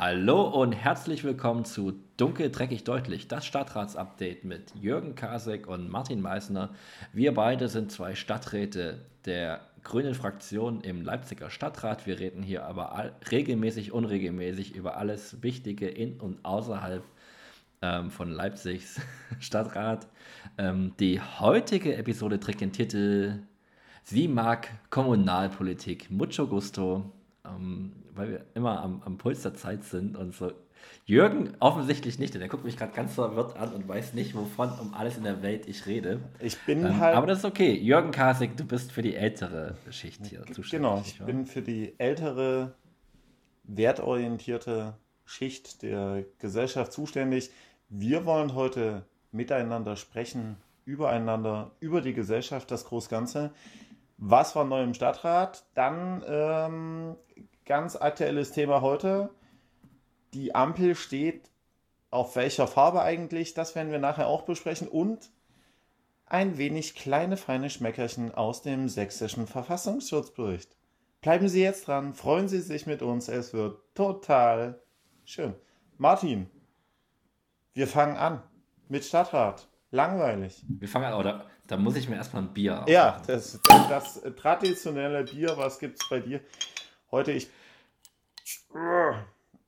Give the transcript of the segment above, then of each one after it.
Hallo und herzlich willkommen zu Dunkel, Dreckig, Deutlich, das Stadtratsupdate mit Jürgen Kasek und Martin Meissner. Wir beide sind zwei Stadträte der grünen Fraktion im Leipziger Stadtrat. Wir reden hier aber regelmäßig, unregelmäßig über alles Wichtige in und außerhalb ähm, von Leipzigs Stadtrat. Ähm, die heutige Episode trägt den Titel Sie mag Kommunalpolitik. Mucho gusto. Ähm, weil wir immer am, am Puls der Zeit sind und so. Jürgen offensichtlich nicht, denn er guckt mich gerade ganz verwirrt an und weiß nicht, wovon um alles in der Welt ich rede. Ich bin ähm, halt. Aber das ist okay. Jürgen Kasik, du bist für die ältere Schicht hier zuständig. Genau, ich bin für die ältere, wertorientierte Schicht der Gesellschaft zuständig. Wir wollen heute miteinander sprechen, übereinander, über die Gesellschaft, das Großganze. Was war neu im Stadtrat? Dann ähm, ganz aktuelles Thema heute. Die Ampel steht auf welcher Farbe eigentlich? Das werden wir nachher auch besprechen. Und ein wenig kleine feine Schmeckerchen aus dem sächsischen Verfassungsschutzbericht. Bleiben Sie jetzt dran, freuen Sie sich mit uns, es wird total schön. Martin, wir fangen an mit Stadtrat. Langweilig. Wir fangen an, oder? Da muss ich mir erstmal ein Bier aufmachen. Ja, das, das, das traditionelle Bier, was gibt es bei dir? Heute, ich.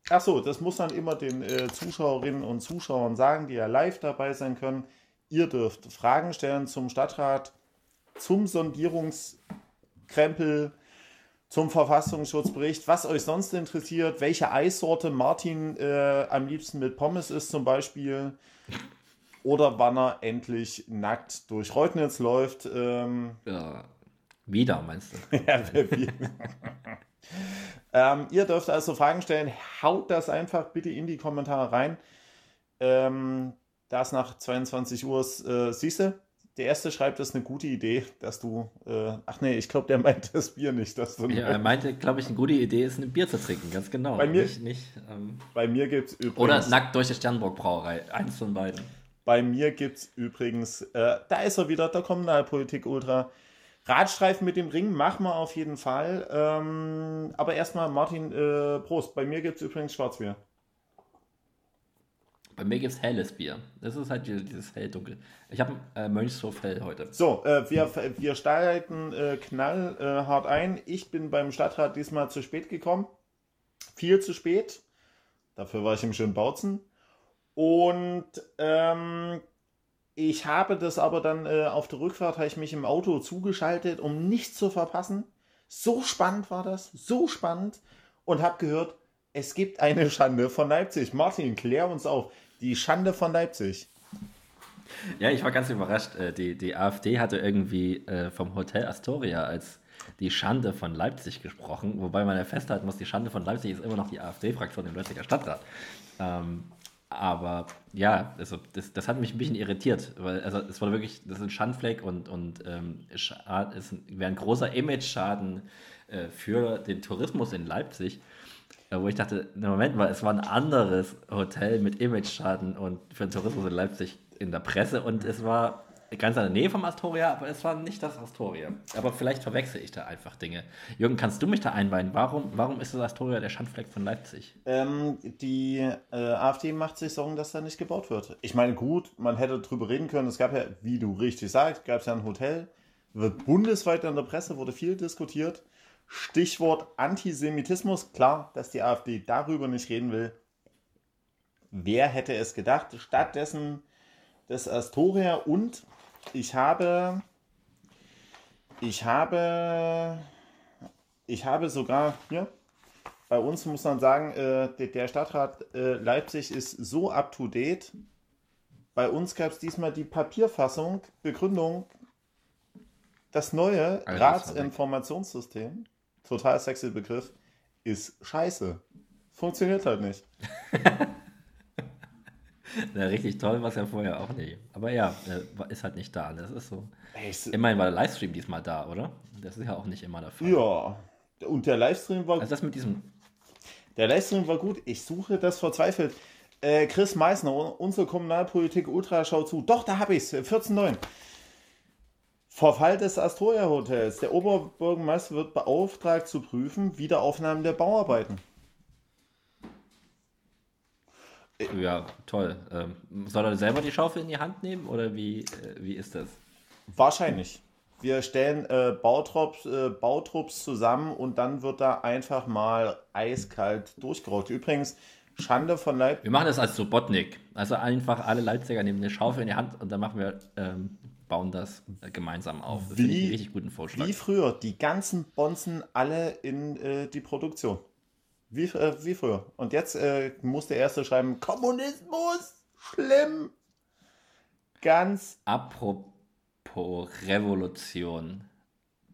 Achso, das muss dann immer den äh, Zuschauerinnen und Zuschauern sagen, die ja live dabei sein können. Ihr dürft Fragen stellen zum Stadtrat, zum Sondierungskrempel, zum Verfassungsschutzbericht, was euch sonst interessiert, welche Eissorte Martin äh, am liebsten mit Pommes ist zum Beispiel oder wann er endlich nackt durch Reutnitz läuft. Ähm, ja, wieder meinst du? ja, ähm, ihr dürft also Fragen stellen. Haut das einfach bitte in die Kommentare rein. Ähm, das nach 22 Uhr äh, siehst du. Der erste schreibt, das ist eine gute Idee, dass du. Äh, ach nee, ich glaube, der meint das Bier nicht. Dass du ja, er meinte, glaube ich, eine gute Idee ist, ein Bier zu trinken, ganz genau. Bei mir, nicht, nicht, ähm, bei mir gibt es übrigens. Oder nackt durch die Sternburg Brauerei. Eins von beiden. Bei mir gibt es übrigens, äh, da ist er wieder, der Kommunalpolitik Ultra. Radstreifen mit dem Ring machen wir auf jeden Fall. Ähm, aber erstmal, Martin, äh, Prost. Bei mir gibt es übrigens Schwarzbier. Bei mir gibt es helles Bier. Das ist halt dieses hell-dunkel. Ich habe äh, Mönchshof hell heute. So, äh, wir, wir steigen äh, knallhart ein. Ich bin beim Stadtrat diesmal zu spät gekommen. Viel zu spät. Dafür war ich im schönen Bautzen. Und ähm, ich habe das aber dann äh, auf der Rückfahrt, habe ich mich im Auto zugeschaltet, um nichts zu verpassen. So spannend war das, so spannend. Und habe gehört, es gibt eine Schande von Leipzig. Martin, klär uns auf. Die Schande von Leipzig. Ja, ich war ganz überrascht. Äh, die, die AfD hatte irgendwie äh, vom Hotel Astoria als die Schande von Leipzig gesprochen, wobei man ja festhalten muss, die Schande von Leipzig ist immer noch die AfD-Fraktion im Leipziger Stadtrat. Ähm, aber ja, also das, das hat mich ein bisschen irritiert, weil also es war wirklich, das ist ein Schandfleck und, und ähm, es wäre ein großer Image-Schaden äh, für den Tourismus in Leipzig, äh, wo ich dachte, Moment mal, es war ein anderes Hotel mit Image-Schaden und für den Tourismus in Leipzig in der Presse und es war ganz in der Nähe vom Astoria, aber es war nicht das Astoria. Aber vielleicht verwechsel ich da einfach Dinge. Jürgen, kannst du mich da einweihen? Warum, warum ist das Astoria der Schandfleck von Leipzig? Ähm, die äh, AfD macht sich Sorgen, dass da nicht gebaut wird. Ich meine, gut, man hätte drüber reden können. Es gab ja, wie du richtig sagst, gab es ja ein Hotel. Wird bundesweit in der Presse, wurde viel diskutiert. Stichwort Antisemitismus. Klar, dass die AfD darüber nicht reden will. Wer hätte es gedacht? Stattdessen das Astoria und ich habe, ich habe, ich habe sogar hier, bei uns muss man sagen, äh, der Stadtrat äh, Leipzig ist so up to date. Bei uns gab es diesmal die Papierfassung, Begründung, das neue Ratsinformationssystem, total sexy Begriff, ist scheiße. Funktioniert halt nicht. Na, richtig toll war es ja vorher auch nicht. Aber ja, ist halt nicht da. Das ist so. Immerhin war der Livestream diesmal da, oder? Das ist ja auch nicht immer der Fall. Ja. Und der Livestream war. Also das mit diesem. Der Livestream war gut. Ich suche das verzweifelt. Äh, Chris Meissner, unsere Kommunalpolitik Ultra, schau zu. Doch, da habe ich es. 14.9. Verfall des Astoria Hotels. Der Oberbürgermeister wird beauftragt zu prüfen Wiederaufnahmen der Bauarbeiten. Ja, toll. Ähm, soll er selber die Schaufel in die Hand nehmen oder wie, äh, wie ist das? Wahrscheinlich. Wir stellen äh, Bautrupps, äh, Bautrupps zusammen und dann wird da einfach mal eiskalt durchgerockt. Übrigens, Schande von Leipzig. Wir machen das als Subotnik. Also einfach alle Leipziger nehmen eine Schaufel in die Hand und dann machen wir, ähm, bauen das äh, gemeinsam auf. Das finde ich Wie- einen richtig guten Vorschlag. Wie früher, die ganzen Bonzen alle in äh, die Produktion. Wie, äh, wie früher. Und jetzt äh, muss der Erste schreiben, Kommunismus, schlimm. Ganz, Apropos Revolution.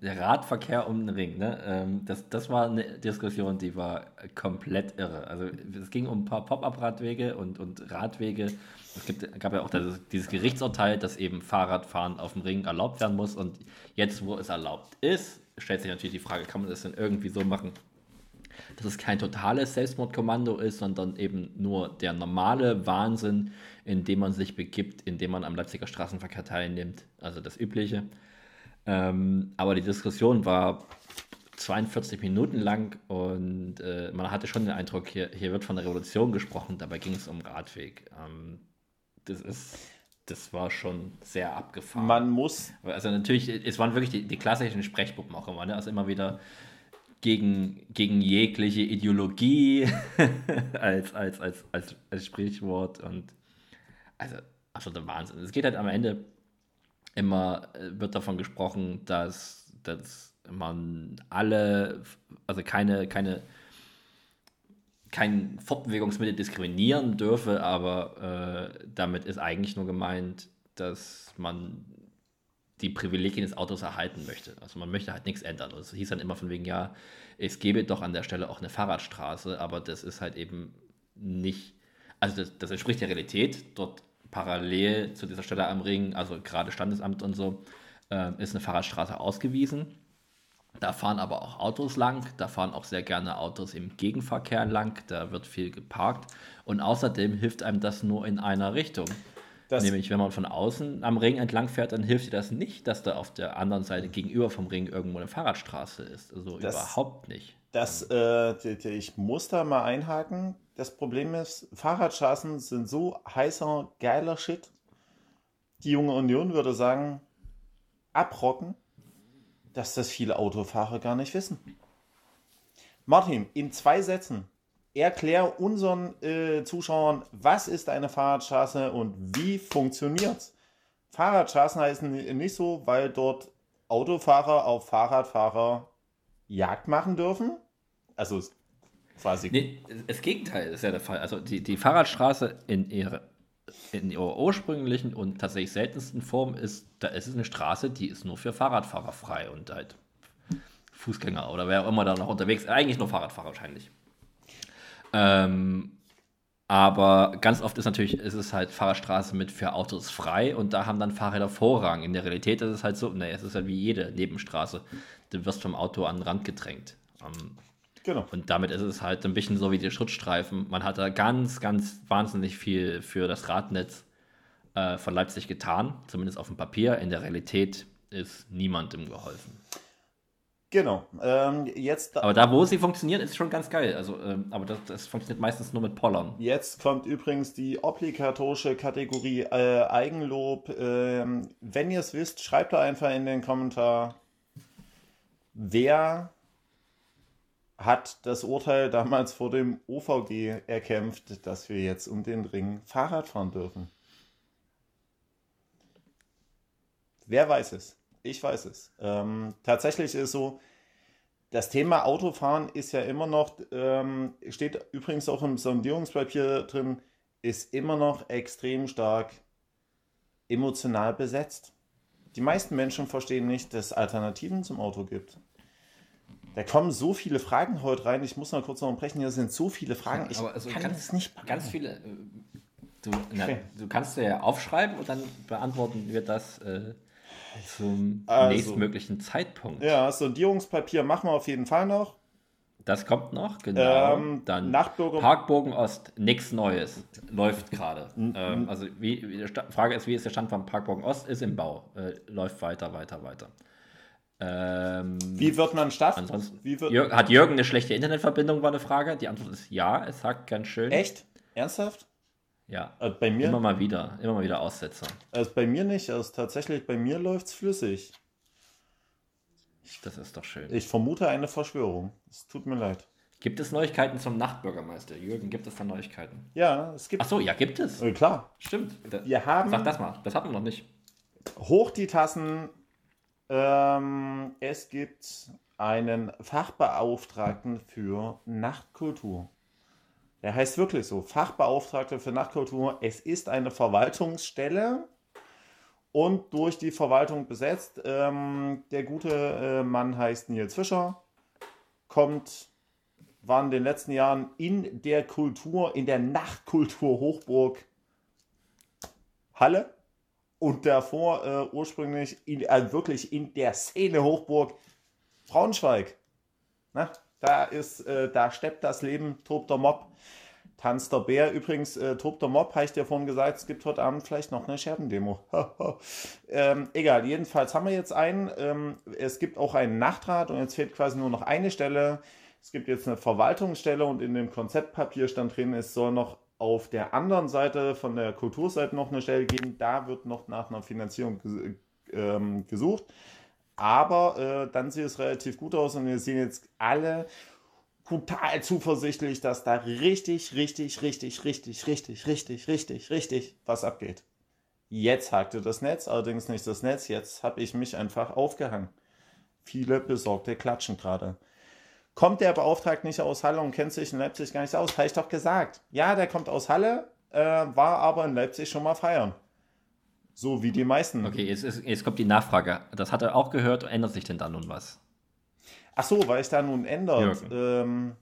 Der Radverkehr um den Ring, ne? Ähm, das, das war eine Diskussion, die war komplett irre. Also es ging um ein paar Pop-up-Radwege und, und Radwege. Es gibt, gab ja auch das, dieses Gerichtsurteil, dass eben Fahrradfahren auf dem Ring erlaubt werden muss. Und jetzt, wo es erlaubt ist, stellt sich natürlich die Frage, kann man das denn irgendwie so machen, dass es kein totales Selbstmordkommando ist, sondern eben nur der normale Wahnsinn, in dem man sich begibt, indem man am Leipziger Straßenverkehr teilnimmt. Also das Übliche. Ähm, aber die Diskussion war 42 Minuten lang und äh, man hatte schon den Eindruck, hier, hier wird von der Revolution gesprochen, dabei ging es um Radweg. Ähm, das ist, das war schon sehr abgefahren. man muss, Also natürlich, es waren wirklich die, die klassischen Sprechpuppen auch immer, ne? Also immer wieder gegen, gegen jegliche Ideologie als, als, als, als, als Sprichwort und also absoluter Wahnsinn. Es geht halt am Ende immer, äh, wird davon gesprochen, dass, dass man alle, also keine, keine, kein Fortbewegungsmittel diskriminieren dürfe, aber äh, damit ist eigentlich nur gemeint, dass man die Privilegien des Autos erhalten möchte. Also man möchte halt nichts ändern. Und es hieß dann immer von wegen, ja, es gäbe doch an der Stelle auch eine Fahrradstraße, aber das ist halt eben nicht, also das, das entspricht der Realität. Dort parallel zu dieser Stelle am Ring, also gerade Standesamt und so, äh, ist eine Fahrradstraße ausgewiesen. Da fahren aber auch Autos lang, da fahren auch sehr gerne Autos im Gegenverkehr lang, da wird viel geparkt und außerdem hilft einem das nur in einer Richtung. Das, Nämlich, wenn man von außen am Ring entlang fährt, dann hilft dir das nicht, dass da auf der anderen Seite gegenüber vom Ring irgendwo eine Fahrradstraße ist. Also Das- überhaupt nicht. das äh, die- die- ich muss da mal einhaken. Das Problem ist, Fahrradstraßen sind so heißer, geiler Shit. Die junge Union würde sagen, abrocken, dass das viele Autofahrer gar nicht wissen. Martin, in zwei Sätzen, erklär unseren äh, Zuschauern, was ist eine Fahrradstraße und wie funktioniert's? Fahrradstraßen heißen nicht so, weil dort Autofahrer auf Fahrradfahrer Jagd machen dürfen. Also quasi. Nee, das Gegenteil ist ja der Fall. Also die, die Fahrradstraße in ihrer, in ihrer ursprünglichen und tatsächlich seltensten Form ist, da ist es eine Straße, die ist nur für Fahrradfahrer frei und halt Fußgänger oder wer auch immer da noch unterwegs. Eigentlich nur Fahrradfahrer wahrscheinlich. Ähm, aber ganz oft ist natürlich, ist es halt Fahrradstraße mit für Autos frei und da haben dann Fahrräder Vorrang. In der Realität ist es halt so, ne, es ist halt wie jede Nebenstraße. Du wirst vom Auto an den Rand gedrängt. Ähm, Genau. und damit ist es halt ein bisschen so wie die Schutzstreifen. Man hat da ganz, ganz wahnsinnig viel für das Radnetz äh, von Leipzig getan, zumindest auf dem Papier. In der Realität ist niemandem geholfen. Genau. Ähm, jetzt, Aber da, wo sie funktionieren, ist schon ganz geil. Also, ähm, aber das, das funktioniert meistens nur mit Pollern. jetzt kommt übrigens die obligatorische Kategorie äh, Eigenlob. Ähm, wenn ihr es wisst, schreibt da einfach in den Kommentar, wer hat das Urteil damals vor dem OVG erkämpft, dass wir jetzt um den Ring Fahrrad fahren dürfen. Wer weiß es? Ich weiß es. Ähm, tatsächlich ist so, das Thema Autofahren ist ja immer noch, ähm, steht übrigens auch im Sondierungspapier drin, ist immer noch extrem stark emotional besetzt. Die meisten Menschen verstehen nicht, dass es Alternativen zum Auto gibt. Da kommen so viele Fragen heute rein. Ich muss noch kurz unterbrechen. Hier sind so viele Fragen. Ich Aber also kann ganz- das nicht. Ganz viele. Äh, du, na, Okay. du kannst ja aufschreiben und dann beantworten wir das äh, zum Also- nächstmöglichen Zeitpunkt. Ja, Sondierungspapier machen wir auf jeden Fall noch. Das kommt noch, genau. Ähm, Dann Nachtbürger- Parkbogen Ost, nichts Neues, läuft gerade. ähm, also wie, wie Sta- Frage ist, wie ist der Stand vom Parkbogen Ost? Ist im Bau, äh, läuft weiter, weiter, weiter. Ähm, Wie wird man Stadt? ansonsten, wird, Jürgen, hat Jürgen eine schlechte Internetverbindung, war eine Frage. Die Antwort ist ja, es sagt ganz schön. Echt? Ernsthaft? Ja. Äh, bei mir, Immer mal wieder, immer mal wieder Aussetzer. also bei mir nicht. Also tatsächlich, bei mir läuft es flüssig. Das ist doch schön. Ich vermute eine Verschwörung. Es tut mir leid. Gibt es Neuigkeiten zum Nachtbürgermeister? Jürgen, gibt es da Neuigkeiten? Ja, es gibt. Ach so, ja, gibt es. Äh, klar. Stimmt. Wir haben Sag das mal, das hatten wir noch nicht. hoch die Tassen. Ähm, es gibt einen Fachbeauftragten für Nachtkultur. Der heißt wirklich so, Fachbeauftragter für Nachtkultur. Es ist eine Verwaltungsstelle und durch die Verwaltung besetzt. Ähm, der gute äh, Mann heißt Nils Fischer, kommt, war in den letzten Jahren in der Kultur, in der Nachtkultur Hochburg Halle und davor äh, ursprünglich in, äh, wirklich in der Szene Hochburg Braunschweig. Na, da ist, äh, da steppt das Leben, tobt der Mob, tanzt der Bär. Übrigens, äh, tobt der Mob, habe ich dir vorhin gesagt, es gibt heute Abend vielleicht noch eine Scherbendemo. ähm, egal, jedenfalls haben wir jetzt einen. Ähm, es gibt auch einen Nachtrat und jetzt fehlt quasi nur noch eine Stelle. Es gibt jetzt eine Verwaltungsstelle und in dem Konzeptpapier stand drin, es soll noch auf der anderen Seite von der Kulturseite noch eine Stelle geben. Da wird noch nach einer Finanzierung ges ähm, gesucht. Aber äh, dann sieht es relativ gut aus und wir sehen jetzt alle total zuversichtlich, dass da richtig, richtig, richtig, richtig, richtig, richtig, richtig, richtig was abgeht. Jetzt hakte das Netz, allerdings nicht das Netz. Jetzt habe ich mich einfach aufgehangen. Viele Besorgte klatschen gerade. Kommt der Beauftragte nicht aus Halle und kennt sich in Leipzig gar nicht aus? Habe ich doch gesagt. Ja, der kommt aus Halle, äh, war aber in Leipzig schon mal feiern. So wie die meisten. Okay, jetzt, jetzt kommt die Nachfrage. Das hat er auch gehört. Ändert sich denn da nun was? Ach so, weil es da nun ändert. Ähm,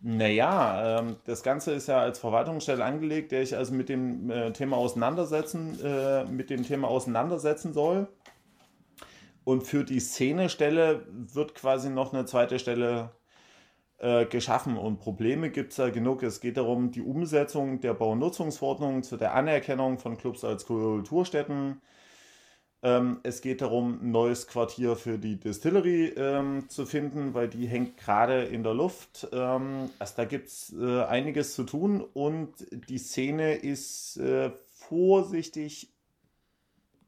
naja, ähm, das Ganze ist ja als Verwaltungsstelle angelegt, der ich also mit dem äh, Thema auseinandersetzen, äh, mit dem Thema auseinandersetzen soll. Und für die Szenestelle wird quasi noch eine zweite Stelle äh, geschaffen. Und Probleme gibt es da genug. Es geht darum, die Umsetzung der Baunutzungsverordnung zu der Anerkennung von Clubs als Kulturstätten. Ähm, es geht darum, ein neues Quartier für die Distillery ähm, zu finden, weil die hängt gerade in der Luft. Ähm, also da gibt es äh, einiges zu tun und die Szene ist äh, vorsichtig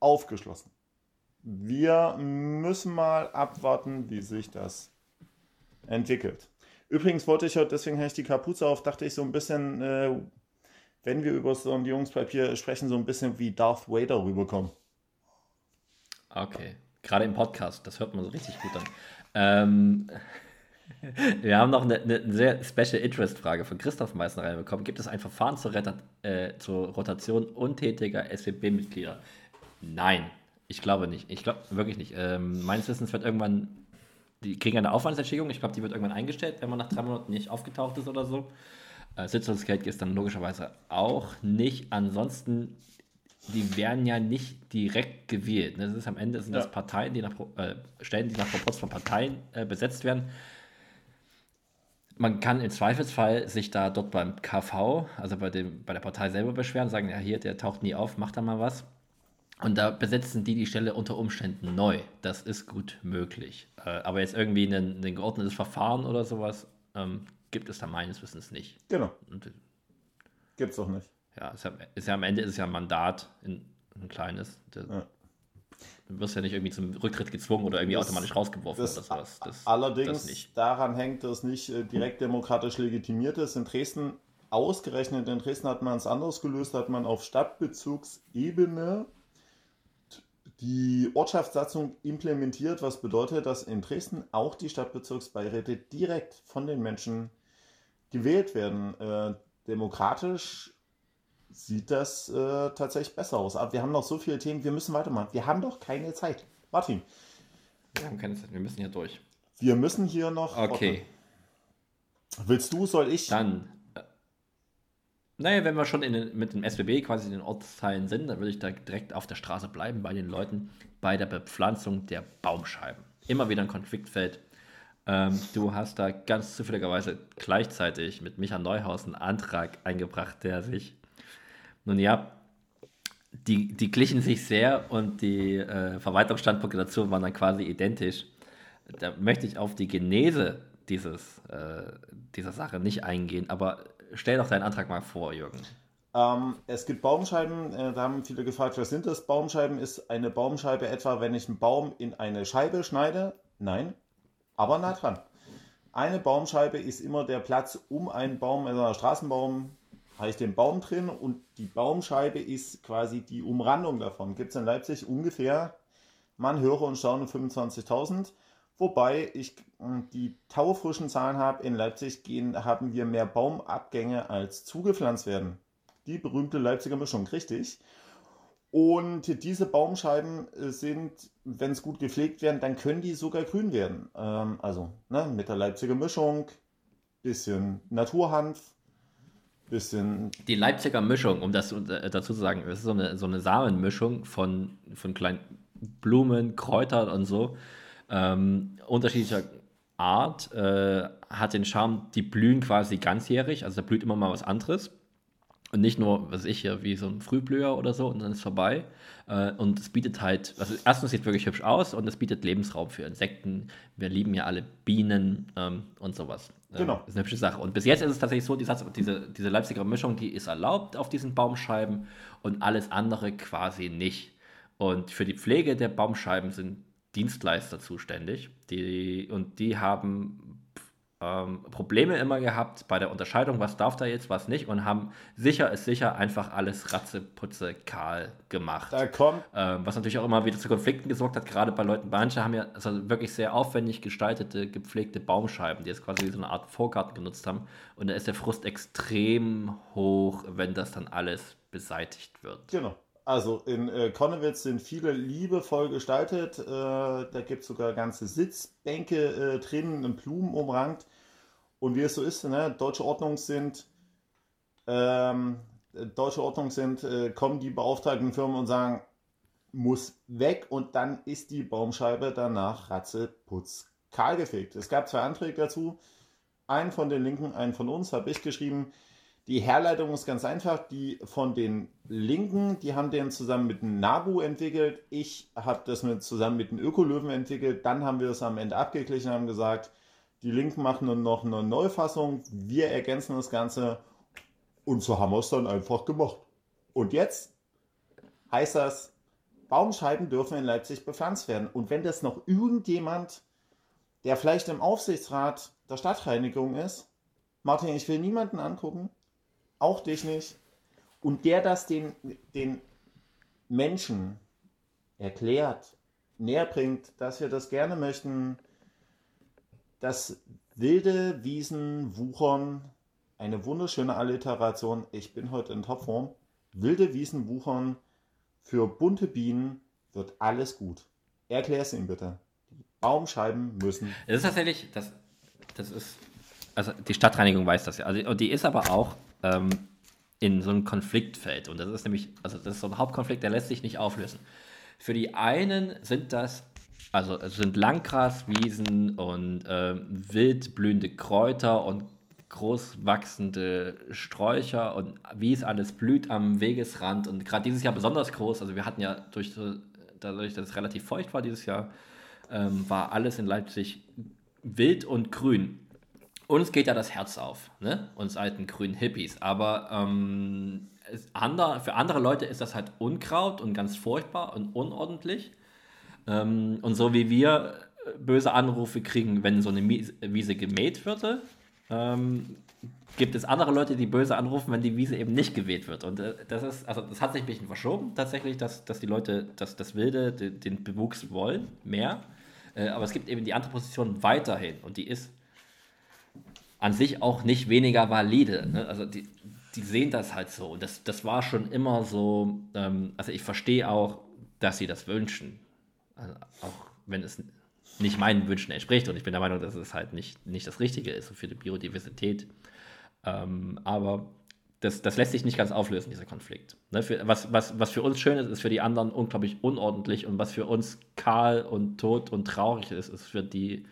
aufgeschlossen. Wir müssen mal abwarten, wie sich das entwickelt. Übrigens wollte ich heute, deswegen habe ich die Kapuze auf, dachte ich so ein bisschen, äh, wenn wir über Sondierungspapier sprechen, so ein bisschen wie Darth Vader rüberkommen. Okay. Gerade im Podcast, das hört man so richtig gut an. Ähm, wir haben noch eine, eine sehr Special Interest Frage von Christoph Meissner reinbekommen. Gibt es ein Verfahren zur, Reta äh, zur Rotation untätiger SWB-Mitglieder? Nein, ich glaube nicht. Ich glaube wirklich nicht. Ähm, meines Wissens wird irgendwann, die kriegen eine Aufwandsentschädigung. Ich glaube, die wird irgendwann eingestellt, wenn man nach drei Monaten nicht aufgetaucht ist oder so. Äh, Sitzungsgeld ist dann logischerweise auch nicht. Ansonsten, die werden ja nicht direkt gewählt. ne? Das ist am Ende sind das Ja. Parteien, die nach äh, Stellen, die nach Proporz von Parteien äh, besetzt werden. Man kann im Zweifelsfall sich da dort beim KV, also bei, dem, bei der Partei selber beschweren, sagen, ja hier, der taucht nie auf, macht da mal was. Und da besetzen die die Stelle unter Umständen neu. Das ist gut möglich. Äh, aber jetzt irgendwie ein, ein geordnetes Verfahren oder sowas ähm, gibt es da meines Wissens nicht. Genau, äh, gibt's doch nicht. ja, ist ja, ist ja am Ende ist es ja ein Mandat, in, ein kleines. Der, Ja. Du wirst ja nicht irgendwie zum Rücktritt gezwungen oder irgendwie Das- automatisch rausgeworfen Das, oder sowas. Das, allerdings daran hängt, dass nicht äh, direkt demokratisch legitimiert ist. In Dresden, ausgerechnet in Dresden hat man es anders gelöst, hat man auf Stadtbezugsebene die Ortschaftssatzung implementiert, was bedeutet, dass in Dresden auch die Stadtbezirksbeiräte direkt von den Menschen gewählt werden. Äh, demokratisch sieht das äh, tatsächlich besser aus. Aber wir haben noch so viele Themen, wir müssen weitermachen. Wir haben doch keine Zeit. Martin, Wir haben keine Zeit, wir müssen hier durch. wir müssen hier noch. Okay, Willst du, soll ich? dann. Naja, wenn wir schon den, mit dem SBB quasi in den Ortsteilen sind, dann würde ich da direkt auf der Straße bleiben bei den Leuten bei der Bepflanzung der Baumscheiben. Immer wieder ein Konfliktfeld. Ähm, du hast da ganz zufälligerweise gleichzeitig mit Micha Neuhaus einen Antrag eingebracht, der sich, nun ja, die, die glichen sich sehr und die äh, Verwaltungsstandpunkte dazu waren dann quasi identisch. Da möchte ich auf die Genese dieses, äh, dieser Sache nicht eingehen, aber stell doch deinen Antrag mal vor, Jürgen. Ähm, es gibt Baumscheiben, äh, da haben viele gefragt, was sind das? Baumscheiben ist eine Baumscheibe etwa, wenn ich einen Baum in eine Scheibe schneide. Nein, aber nah dran. Eine Baumscheibe ist immer der Platz um einen Baum, also ein Straßenbaum, habe ich den Baum drin und die Baumscheibe ist quasi die Umrandung davon. Gibt es in Leipzig ungefähr, man höre und staune 25.000. Wobei ich hm, die taufrischen Zahlen habe, in Leipzig gehen, haben wir mehr Baumabgänge als zugepflanzt werden die berühmte Leipziger Mischung, richtig. Und diese Baumscheiben äh, sind, wenn es gut gepflegt werden, dann können die sogar grün werden. Ähm, also ne, mit der Leipziger Mischung, bisschen Naturhanf, bisschen. Die Leipziger Mischung, um das äh, dazu zu sagen, ist so eine, so eine Samenmischung von, von kleinen Blumen, Kräutern und so. Ähm, unterschiedlicher Art, äh, hat den Charme, die blühen quasi ganzjährig, also da blüht immer mal was anderes. Und nicht nur, was ich hier, wie so ein Frühblüher oder so und dann ist es vorbei. Äh, und es bietet halt, also erstens sieht es wirklich hübsch aus und es bietet Lebensraum für Insekten. Wir lieben ja alle Bienen ähm, und sowas. Ähm, genau. Das ist eine hübsche Sache. Und bis jetzt ist es tatsächlich so, diese, diese Leipziger Mischung, die ist erlaubt auf diesen Baumscheiben und alles andere quasi nicht. Und für die Pflege der Baumscheiben sind Dienstleister zuständig. Die, und die haben ähm, Probleme immer gehabt bei der Unterscheidung, was darf da jetzt, was nicht und haben sicher ist sicher einfach alles ratzeputze kahl gemacht. Da kommt. Ähm, was natürlich auch immer wieder zu Konflikten gesorgt hat, gerade bei Leuten. Manche haben ja also wirklich sehr aufwendig gestaltete, gepflegte Baumscheiben, die jetzt quasi wie so eine Art Vorgarten genutzt haben. Und da ist der Frust extrem hoch, wenn das dann alles beseitigt wird. Genau. Also in äh, Konnewitz sind viele liebevoll gestaltet. Äh, da gibt es sogar ganze Sitzbänke äh, drin, in Blumen umrankt. Und wie es so ist, ne, deutsche Ordnung sind, ähm, deutsche Ordnung sind, äh, kommen die beauftragten Firmen und sagen, muss weg und dann ist die Baumscheibe danach ratzeputz kahl gefegt. Es gab zwei Anträge dazu. Einen von den Linken, einen von uns, habe ich geschrieben. Die Herleitung ist ganz einfach. Die von den Linken, die haben den zusammen mit dem Nabu entwickelt. Ich habe das mit, zusammen mit den Ökolöwen entwickelt. Dann haben wir es am Ende abgeglichen und haben gesagt, die Linken machen nun noch eine Neufassung. Wir ergänzen das Ganze. Und so haben wir es dann einfach gemacht. Und jetzt heißt das, Baumscheiben dürfen in Leipzig bepflanzt werden. Und wenn das noch irgendjemand, der vielleicht im Aufsichtsrat der Stadtreinigung ist, Martin, ich will niemanden angucken, auch dich nicht. Und der das den, den Menschen erklärt, näher bringt, dass wir das gerne möchten, dass wilde Wiesen wuchern, eine wunderschöne Alliteration, ich bin heute in Topform, wilde Wiesen wuchern, für bunte Bienen wird alles gut. Erklär es ihm bitte. Die Baumscheiben müssen. Es ist tatsächlich, das, das ist, also die Stadtreinigung weiß das ja. Also, die ist aber auch ähm, in so ein Konfliktfeld. Und das ist nämlich, also das ist so ein Hauptkonflikt, der lässt sich nicht auflösen. Für die einen sind das, also sind Langgraswiesen und äh, wild blühende Kräuter und groß wachsende Sträucher und wie es alles blüht am Wegesrand und gerade dieses Jahr besonders groß. Also wir hatten ja durch, dadurch, dass es relativ feucht war dieses Jahr, ähm, war alles in Leipzig wild und grün uns geht ja das Herz auf, ne? uns alten grünen Hippies. Aber ähm, andere, für andere Leute ist das halt Unkraut und ganz furchtbar und unordentlich. Ähm, und so wie wir äh, böse Anrufe kriegen, wenn so eine Wiese gemäht würde, ähm, gibt es andere Leute, die böse anrufen, wenn die Wiese eben nicht geweht wird. Und äh, das ist, also das hat sich ein bisschen verschoben tatsächlich, dass, dass die Leute das, das Wilde, den, den Bewuchs wollen, mehr. Äh, aber es gibt eben die andere Position weiterhin und die ist an sich auch nicht weniger valide. Ne? Also die, die sehen das halt so. Und das, das war schon immer so, ähm, also ich verstehe auch, dass sie das wünschen. Also auch wenn es nicht meinen Wünschen entspricht. Und ich bin der Meinung, dass es halt nicht, nicht das Richtige ist für die Biodiversität. Ähm, aber das, das lässt sich nicht ganz auflösen, dieser Konflikt. Ne, für, was, was, was für uns schön ist, ist für die anderen unglaublich unordentlich. Und was für uns kahl und tot und traurig ist, ist für die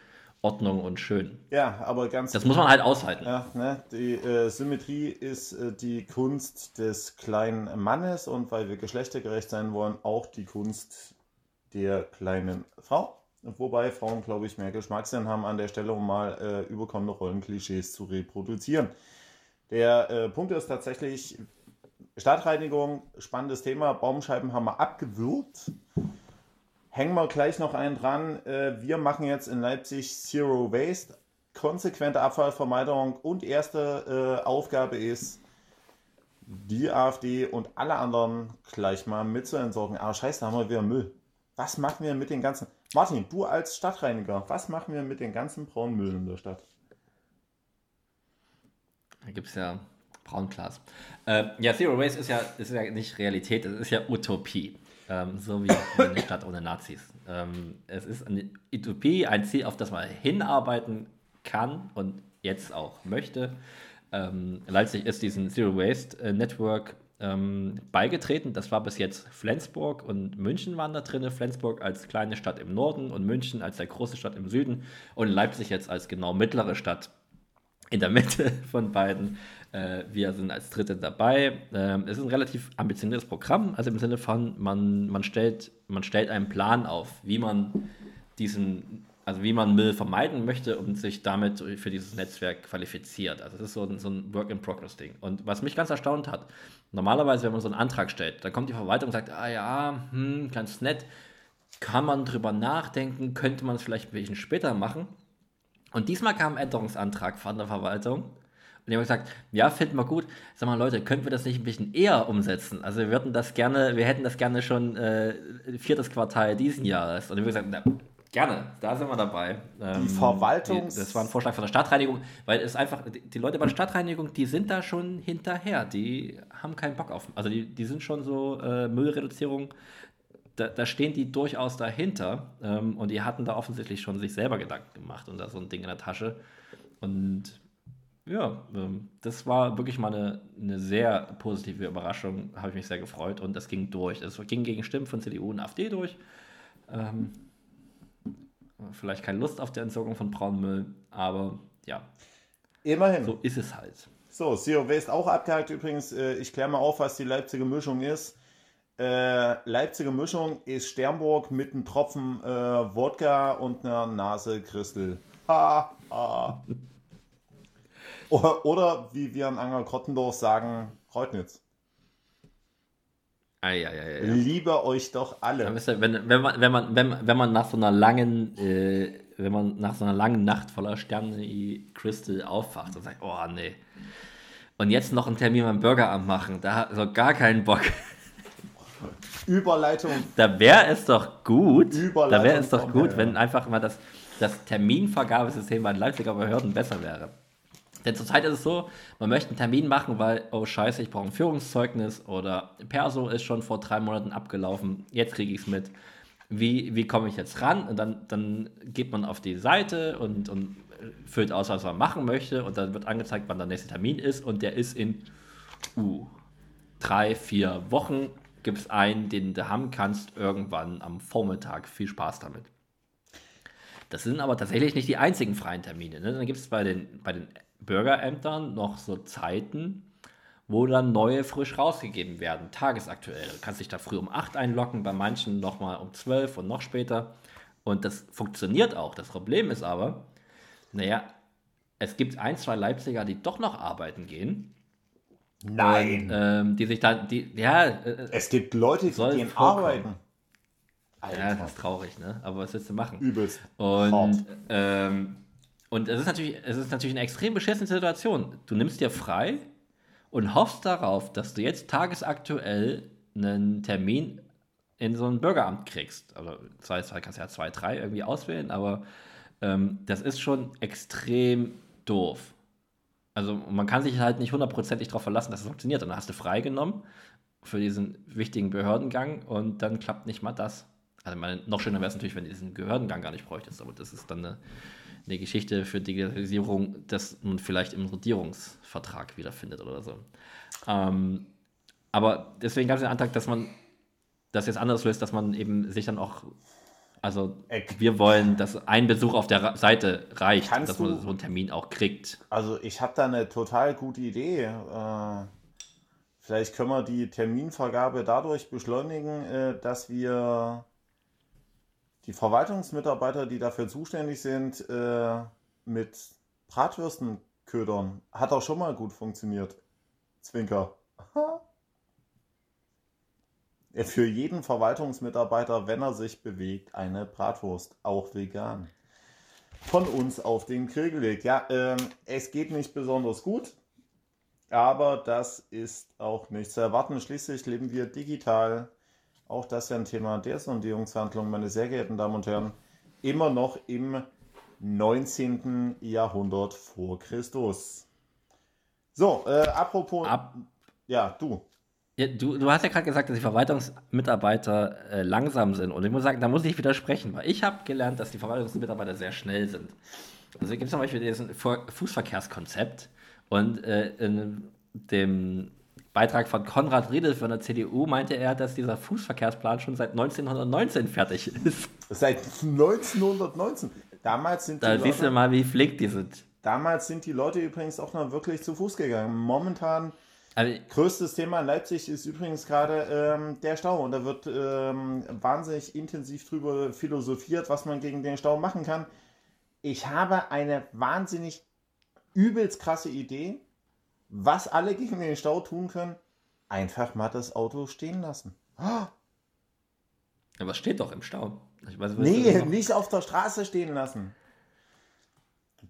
Ordnung und schön. Ja, aber ganz. Das muss man halt aushalten. Ja, ne? Die äh, Symmetrie ist äh, die Kunst des kleinen Mannes und weil wir geschlechtergerecht sein wollen, auch die Kunst der kleinen Frau. Wobei Frauen, glaube ich, mehr Geschmackssinn haben an der Stelle, um mal äh, überkommene Rollenklischees zu reproduzieren. Der äh, Punkt ist tatsächlich, Stadtreinigung, spannendes Thema. Baumscheiben haben wir abgewürgt. Hängen wir gleich noch einen dran. Äh, wir machen jetzt in Leipzig Zero Waste, konsequente Abfallvermeidung und erste äh, Aufgabe ist, die AfD und alle anderen gleich mal mit zu entsorgen. Aber scheiße, da haben wir wieder Müll. Was machen wir mit den ganzen. Martin, du als Stadtreiniger, was machen wir mit den ganzen braunen Müll in der Stadt? Da gibt es ja Braunglas. Äh, ja, Zero Waste ist ja, ist ja nicht Realität, es ist ja Utopie. Ähm, so wie eine Stadt ohne Nazis. Ähm, es ist eine Utopie, ein Ziel, auf das man hinarbeiten kann und jetzt auch möchte. Ähm, Leipzig ist diesen Zero Waste äh, Network ähm, beigetreten. Das war bis jetzt Flensburg und München waren da drin. Flensburg als kleine Stadt im Norden und München als der große Stadt im Süden und Leipzig jetzt als genau mittlere Stadt in der Mitte von beiden. Äh, wir sind als Dritte dabei. Ähm, es ist ein relativ ambitioniertes Programm, also im Sinne von, man, man, stellt, man stellt einen Plan auf, wie man diesen, also wie man Müll vermeiden möchte und sich damit für dieses Netzwerk qualifiziert. Also es ist so ein, so ein Work-in-Progress-Ding. Und was mich ganz erstaunt hat, normalerweise, wenn man so einen Antrag stellt, dann kommt die Verwaltung und sagt, ah ja, hm, ganz nett, kann man drüber nachdenken, könnte man es vielleicht ein bisschen später machen. Und diesmal kam ein Änderungsantrag von der Verwaltung. Und die haben gesagt, ja, finden wir gut. Sag mal, Leute, könnten wir das nicht ein bisschen eher umsetzen? Also wir würden das gerne, wir hätten das gerne schon äh, viertes Quartal diesen Jahres. Und wir haben gesagt, na, gerne, da sind wir dabei. Ähm, die Verwaltung. Das war ein Vorschlag von der Stadtreinigung, weil es einfach, die Leute bei der Stadtreinigung, die sind da schon hinterher. Die haben keinen Bock auf. Also die, die sind schon so äh, Müllreduzierung da, da, stehen die durchaus dahinter ähm, und die hatten da offensichtlich schon sich selber Gedanken gemacht und da so ein Ding in der Tasche. Und ja, ähm, das war wirklich mal eine, eine sehr positive Überraschung, habe ich mich sehr gefreut und das ging durch. Es ging gegen Stimmen von CDU und AfD durch. Ähm, vielleicht keine Lust auf die Entsorgung von Braunmüll, aber ja. Immerhin. So ist es halt. So, Zero Waste auch abgehakt übrigens. Äh, ich kläre mal auf, was die Leipziger Mischung ist. Äh, Leipziger Mischung ist Sternburg mit einem Tropfen äh, Wodka und einer Nase Christel. Ha, ha. oder, oder, wie wir in Anger Krottendorf sagen, Reutnitz. Ei, ei, ei, ei. Liebe euch doch alle. Ja, wenn, wenn, man, wenn, man, wenn, wenn man nach so einer langen, äh, wenn man nach so einer langen Nacht voller Sterne Crystal aufwacht und sagt, oh nee. Und jetzt noch einen Termin beim Bürgeramt machen, da hat so gar keinen Bock. Überleitung. Da wäre es doch gut, da wäre es doch gut, wenn einfach mal das, das Terminvergabesystem bei den Leipziger Behörden besser wäre. Denn zurzeit ist es so, man möchte einen Termin machen, weil, oh scheiße, ich brauche ein Führungszeugnis oder Perso ist schon vor drei Monaten abgelaufen, jetzt kriege ich es mit. Wie, wie komme ich jetzt ran? Und dann, dann geht man auf die Seite und, und füllt aus, was man machen möchte und dann wird angezeigt, wann der nächste Termin ist und der ist in uh, drei, vier Wochen gibt es einen, den du haben kannst irgendwann am Vormittag. Viel Spaß damit. Das sind aber tatsächlich nicht die einzigen freien Termine. Ne? Dann gibt es bei den, bei den Bürgerämtern noch so Zeiten, wo dann neue frisch rausgegeben werden, tagesaktuell. Du kannst dich da früh um 8 einloggen, bei manchen nochmal um 12 und noch später. Und das funktioniert auch. Das Problem ist aber, naja, es gibt ein, zwei Leipziger, die doch noch arbeiten gehen Nein. Und, ähm, die sich dann, die, ja. Äh, es gibt Leute, die gehen arbeiten. Alter. Ja, das ist traurig, ne? Aber was willst du machen? Übelst. Und, ähm, und es ist natürlich, es ist natürlich eine extrem beschissene Situation. Du nimmst dir frei und hoffst darauf, dass du jetzt tagesaktuell einen Termin in so ein Bürgeramt kriegst. Also, zwei, zwei kannst ja zwei, drei irgendwie auswählen, aber ähm, das ist schon extrem doof. Also man kann sich halt nicht hundertprozentig darauf verlassen, dass es funktioniert. Und dann hast du freigenommen für diesen wichtigen Behördengang und dann klappt nicht mal das. Also meine, noch schöner wäre es natürlich, wenn du diesen Behördengang gar nicht bräuchtest, aber das ist dann eine, eine Geschichte für Digitalisierung, dass man vielleicht im Rodierungsvertrag wiederfindet oder so. Ähm, aber deswegen gab es den Antrag, dass man das jetzt anders löst, dass man eben sich dann auch also wir wollen, dass ein Besuch auf der Seite reicht, Kannst dass man so einen Termin auch kriegt. Also ich habe da eine total gute Idee. Äh, vielleicht können wir die Terminvergabe dadurch beschleunigen, äh, dass wir die Verwaltungsmitarbeiter, die dafür zuständig sind, äh, mit Bratwürsten ködern. Hat auch schon mal gut funktioniert. Zwinker. Für jeden Verwaltungsmitarbeiter, wenn er sich bewegt, eine Bratwurst, auch vegan. Von uns auf den Grill gelegt. Ja, ähm, es geht nicht besonders gut, aber das ist auch nicht zu erwarten. Schließlich leben wir digital. Auch das ist ja ein Thema der Sondierungshandlung, meine sehr geehrten Damen und Herren. Immer noch im 19. Jahrhundert vor Christus. So, äh, apropos. Ab, ja, du. Ja, du, du hast ja gerade gesagt, dass die Verwaltungsmitarbeiter äh, langsam sind. Und ich muss sagen, da muss ich widersprechen, weil ich habe gelernt, dass die Verwaltungsmitarbeiter sehr schnell sind. Also gibt es zum Beispiel diesen Fu- Fußverkehrskonzept und äh, in dem Beitrag von Konrad Riedel von der CDU meinte er, dass dieser Fußverkehrsplan schon seit 1919 fertig ist. Seit 1919. Damals sind, die Da siehst du Leute, mal, wie flink die sind. damals sind die Leute übrigens auch noch wirklich zu Fuß gegangen. Momentan Also, größtes Thema in Leipzig ist übrigens gerade ähm, der Stau. Und da wird ähm, wahnsinnig intensiv drüber philosophiert, was man gegen den Stau machen kann. Ich habe eine wahnsinnig übelst krasse Idee, was alle gegen den Stau tun können. Einfach mal das Auto stehen lassen. aber es steht doch im Stau. Ich weiß, Nee, nicht auf der Straße stehen lassen.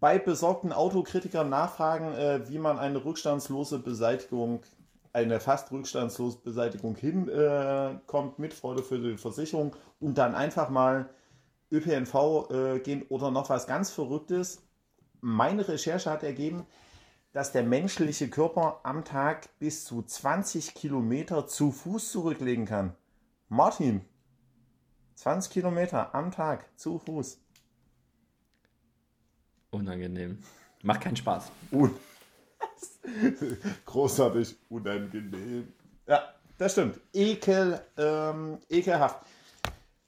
Bei besorgten Autokritikern nachfragen, äh, wie man eine rückstandslose Beseitigung, eine fast rückstandslose Beseitigung hinkommt mit Freude für die Versicherung und dann einfach mal ÖPNV äh, gehen oder noch was ganz Verrücktes. Meine Recherche hat ergeben, dass der menschliche Körper am Tag bis zu 20 Kilometer zu Fuß zurücklegen kann. Martin, 20 Kilometer am Tag zu Fuß. Unangenehm. Macht keinen Spaß. Un Großartig unangenehm. Ja, das stimmt. Ekel, ähm, ekelhaft.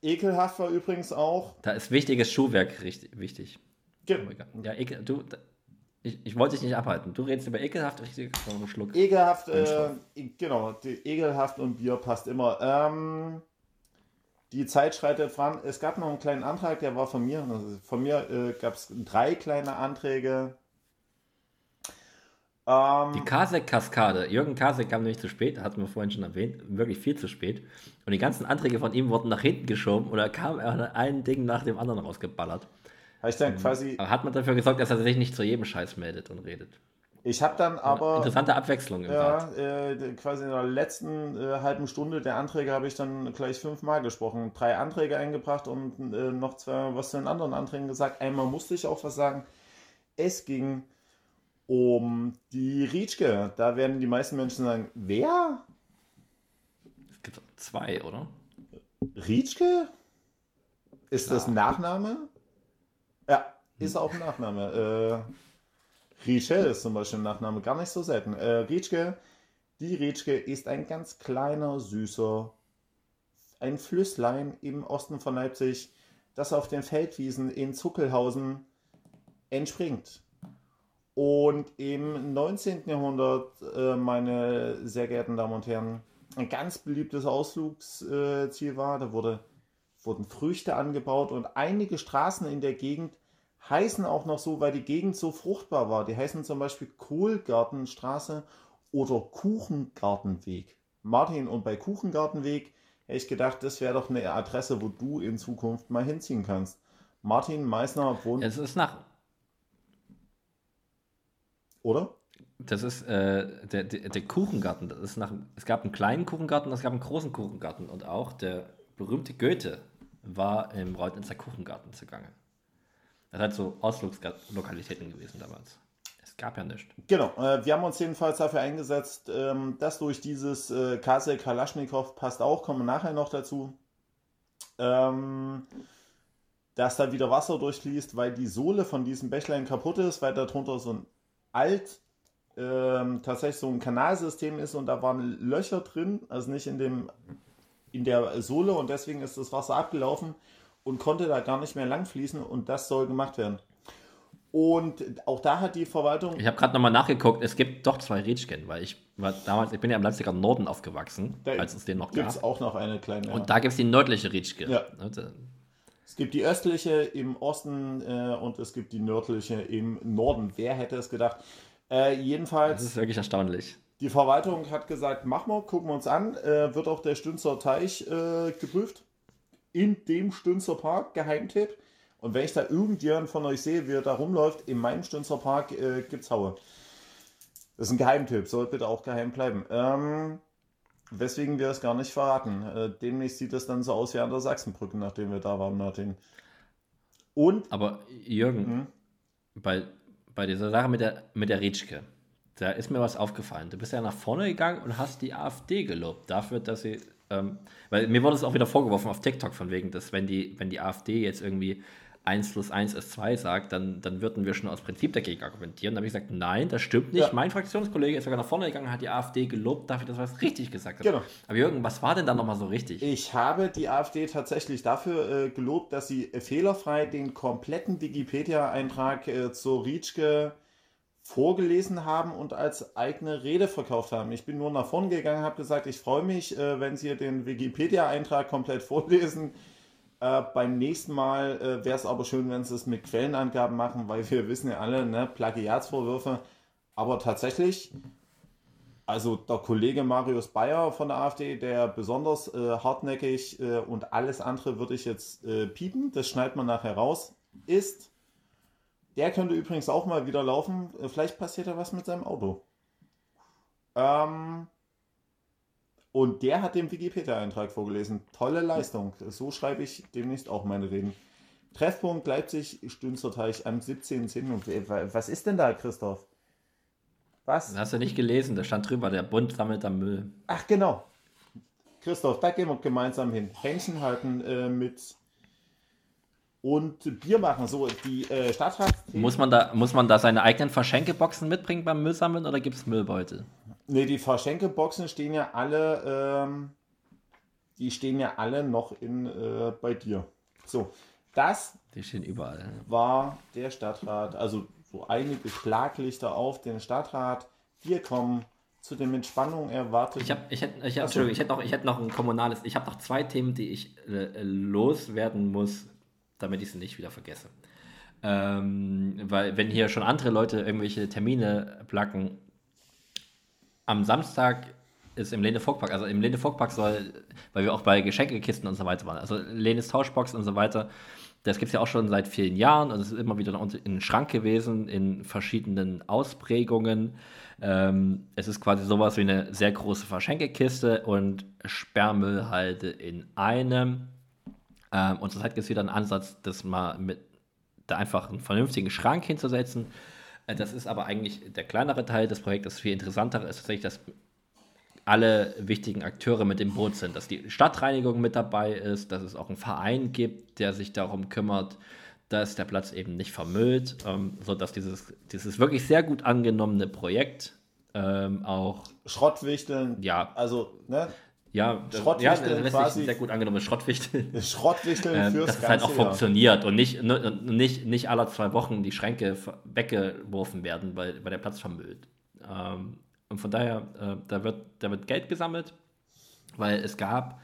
Ekelhaft war übrigens auch. Da ist wichtiges Schuhwerk richtig, wichtig. Ge Oh. Ja, ekel, du, ich, ich wollte dich nicht abhalten. Du redest über ekelhaft, einen Schluck. ekelhaft, äh, genau, die, ekelhaft und Bier passt immer. Ähm, die Zeit schreitet voran. Es gab noch einen kleinen Antrag, der war von mir. Also von mir äh, gab es drei kleine Anträge. Ähm, Die Kasek-Kaskade. Jürgen Kasek kam nämlich zu spät, hatten wir vorhin schon erwähnt, wirklich viel zu spät. Und die ganzen Anträge von ihm wurden nach hinten geschoben oder kam er ein Ding nach dem anderen rausgeballert. habe ich dann quasi, Aber hat man dafür gesorgt, dass er sich nicht zu jedem Scheiß meldet und redet. Ich habe dann aber. Interessante Abwechslung im. Ja, äh, quasi in der letzten äh, halben Stunde der Anträge habe ich dann gleich fünfmal gesprochen. Drei Anträge eingebracht und äh, noch zwei was zu den anderen Anträgen gesagt. Einmal musste ich auch was sagen. Es ging um die Rietschke. Da werden die meisten Menschen sagen, wer? Es gibt zwei, oder? Rietschke? Ist das Klar. ein Nachname? Ja, ist auch ein Nachname. Äh, Rietschel ist zum Beispiel ein Nachname, gar nicht so selten. Äh, Rietschke, die Rietschke ist ein ganz kleiner, süßer, ein Flüsslein im Osten von Leipzig, das auf den Feldwiesen in Zuckelhausen entspringt. Und im 19. Jahrhundert, äh, meine sehr geehrten Damen und Herren, ein ganz beliebtes Ausflugsziel war. Da wurde, wurden Früchte angebaut und einige Straßen in der Gegend heißen auch noch so, weil die Gegend so fruchtbar war. Die heißen zum Beispiel Kohlgartenstraße oder Kuchengartenweg. Martin, und bei Kuchengartenweg hätte ich gedacht, das wäre doch eine Adresse, wo du in Zukunft mal hinziehen kannst. Martin Meissner wohnt, Es ist nach. oder? Das ist äh, der, der, der Kuchengarten. Das ist nach, es gab einen kleinen Kuchengarten, es gab einen großen Kuchengarten. Und auch der berühmte Goethe war im Reutnitzer Kuchengarten zugange. Das hat so Ausflugslokalitäten gewesen damals. Es gab ja nichts. Genau, äh, wir haben uns jedenfalls dafür eingesetzt, ähm, dass durch dieses äh, Kasel Kalaschnikow passt auch, kommen wir nachher noch dazu, ähm, dass da wieder Wasser durchfließt, weil die Sohle von diesem Bächlein kaputt ist, weil darunter so ein alt, ähm, tatsächlich so ein Kanalsystem ist und da waren Löcher drin, also nicht in dem in der Sohle und deswegen ist das Wasser abgelaufen und konnte da gar nicht mehr lang fließen und das soll gemacht werden. Und auch da hat die Verwaltung Ich habe gerade nochmal nachgeguckt, es gibt doch zwei Rätschken, weil ich war damals, ich bin ja im Leipziger Norden aufgewachsen, Da als es den noch gibt gab. es auch noch eine kleine. Und da gibt es die nördliche Rätschke. Ja. Es gibt die östliche im Osten äh, und es gibt die nördliche im Norden. Wer hätte es gedacht? Äh, Das jedenfalls, ist wirklich erstaunlich. Die Verwaltung hat gesagt, machen wir, gucken wir uns an. Äh, wird auch der Stünzer Teich äh, geprüft. In dem Stünzer Park, Geheimtipp. Und wenn ich da irgendjemand von euch sehe, wie er da rumläuft, in meinem Stünzer Park äh, es Haue. Das ist ein Geheimtipp, soll bitte auch geheim bleiben. Ähm, weswegen wir es gar nicht verraten. Äh, demnächst sieht es dann so aus wie an der Sachsenbrücke, nachdem wir da waren, Martin. Und. Aber Jürgen, mhm. bei, bei dieser Sache mit der, mit der Ritschke, da ist mir was aufgefallen. Du bist ja nach vorne gegangen und hast die AfD gelobt dafür, dass sie. Ähm, weil mir wurde es auch wieder vorgeworfen auf TikTok von wegen, dass wenn die, wenn die AfD jetzt irgendwie 1 plus 1 ist 2 sagt, dann, dann würden wir schon aus Prinzip dagegen argumentieren. Da habe ich gesagt, nein, das stimmt nicht. Ja. Mein Fraktionskollege ist sogar nach vorne gegangen, hat die AfD gelobt dafür, dass er es richtig gesagt hat. Genau. Aber Jürgen, was war denn da nochmal so richtig? Ich habe die AfD tatsächlich dafür äh, gelobt, dass sie fehlerfrei den kompletten Wikipedia-Eintrag äh, zur Rietschke vorgelesen haben und als eigene Rede verkauft haben. Ich bin nur nach vorne gegangen, habe gesagt, ich freue mich, äh, wenn Sie den Wikipedia-Eintrag komplett vorlesen. Äh, beim nächsten Mal äh, wäre es aber schön, wenn sie es mit Quellenangaben machen, weil wir wissen ja alle, ne, Plagiatsvorwürfe. Aber tatsächlich, also der Kollege Marius Bayer von der AfD, der besonders äh, hartnäckig äh, und alles andere würde ich jetzt äh, piepen, das schneidet man nachher raus, ist, der könnte übrigens auch mal wieder laufen. Äh, vielleicht passiert da was mit seinem Auto. Ähm, und der hat den Wikipedia-Eintrag vorgelesen. Tolle Leistung. So schreibe ich demnächst auch meine Reden. Treffpunkt Leipzig, Stünzerteich am 17.10. Was ist denn da, Christoph? Was? Das hast du nicht gelesen, da stand drüber, der Bund sammelt am Müll. Ach, genau. Christoph, da gehen wir gemeinsam hin. Händchen halten äh, mit und Bier machen. So, die äh, Stadtrat. Muss man, da, muss man da seine eigenen Verschenkeboxen mitbringen beim Müllsammeln oder gibt es Müllbeutel? Ne, die Verschenkeboxen stehen ja alle, ähm, die stehen ja alle noch in, äh, bei dir. So, das die stehen überall. war der Stadtrat, also so einige Schlaglichter auf den Stadtrat. Wir kommen zu den mit Spannung erwarteten. Ich habe ich hätt, ich, ich hätt noch, ich hätt noch ein kommunales, ich habe noch zwei Themen, die ich äh, loswerden muss, damit ich sie nicht wieder vergesse. Ähm, weil wenn hier schon andere Leute irgendwelche Termine placken, am Samstag ist im Lene Volkpark, also im Lene Volkpark soll, weil wir auch bei Geschenkekisten und so weiter waren, also Lenes Tauschbox und so weiter, das gibt es ja auch schon seit vielen Jahren und es ist immer wieder in den Schrank gewesen in verschiedenen Ausprägungen. Ähm, es ist quasi sowas wie eine sehr große Verschenkekiste und Sperrmüllhalde in einem. Ähm, und zurzeit gibt es wieder einen Ansatz, das mal mit da einfach einen vernünftigen Schrank hinzusetzen äh, das ist aber eigentlich der kleinere Teil des Projektes. Viel interessanter ist tatsächlich, dass alle wichtigen Akteure mit im Boot sind, dass die Stadtreinigung mit dabei ist, dass es auch einen Verein gibt, der sich darum kümmert, dass der Platz eben nicht vermüllt, ähm, sodass dieses, dieses wirklich sehr gut angenommene Projekt ähm, auch. Schrottwichteln. Ja. Also, ne? Ja, Schrottwichteln ja, quasi. Sehr gut angenommen, Schrottwichteln. Schrottwichteln ähm, fürs Dass es halt auch funktioniert und nicht, nicht, nicht alle zwei Wochen die Schränke weggeworfen werden, weil, weil der Platz vermüllt. Ähm, und von daher, äh, da, wird, da wird Geld gesammelt, weil es gab,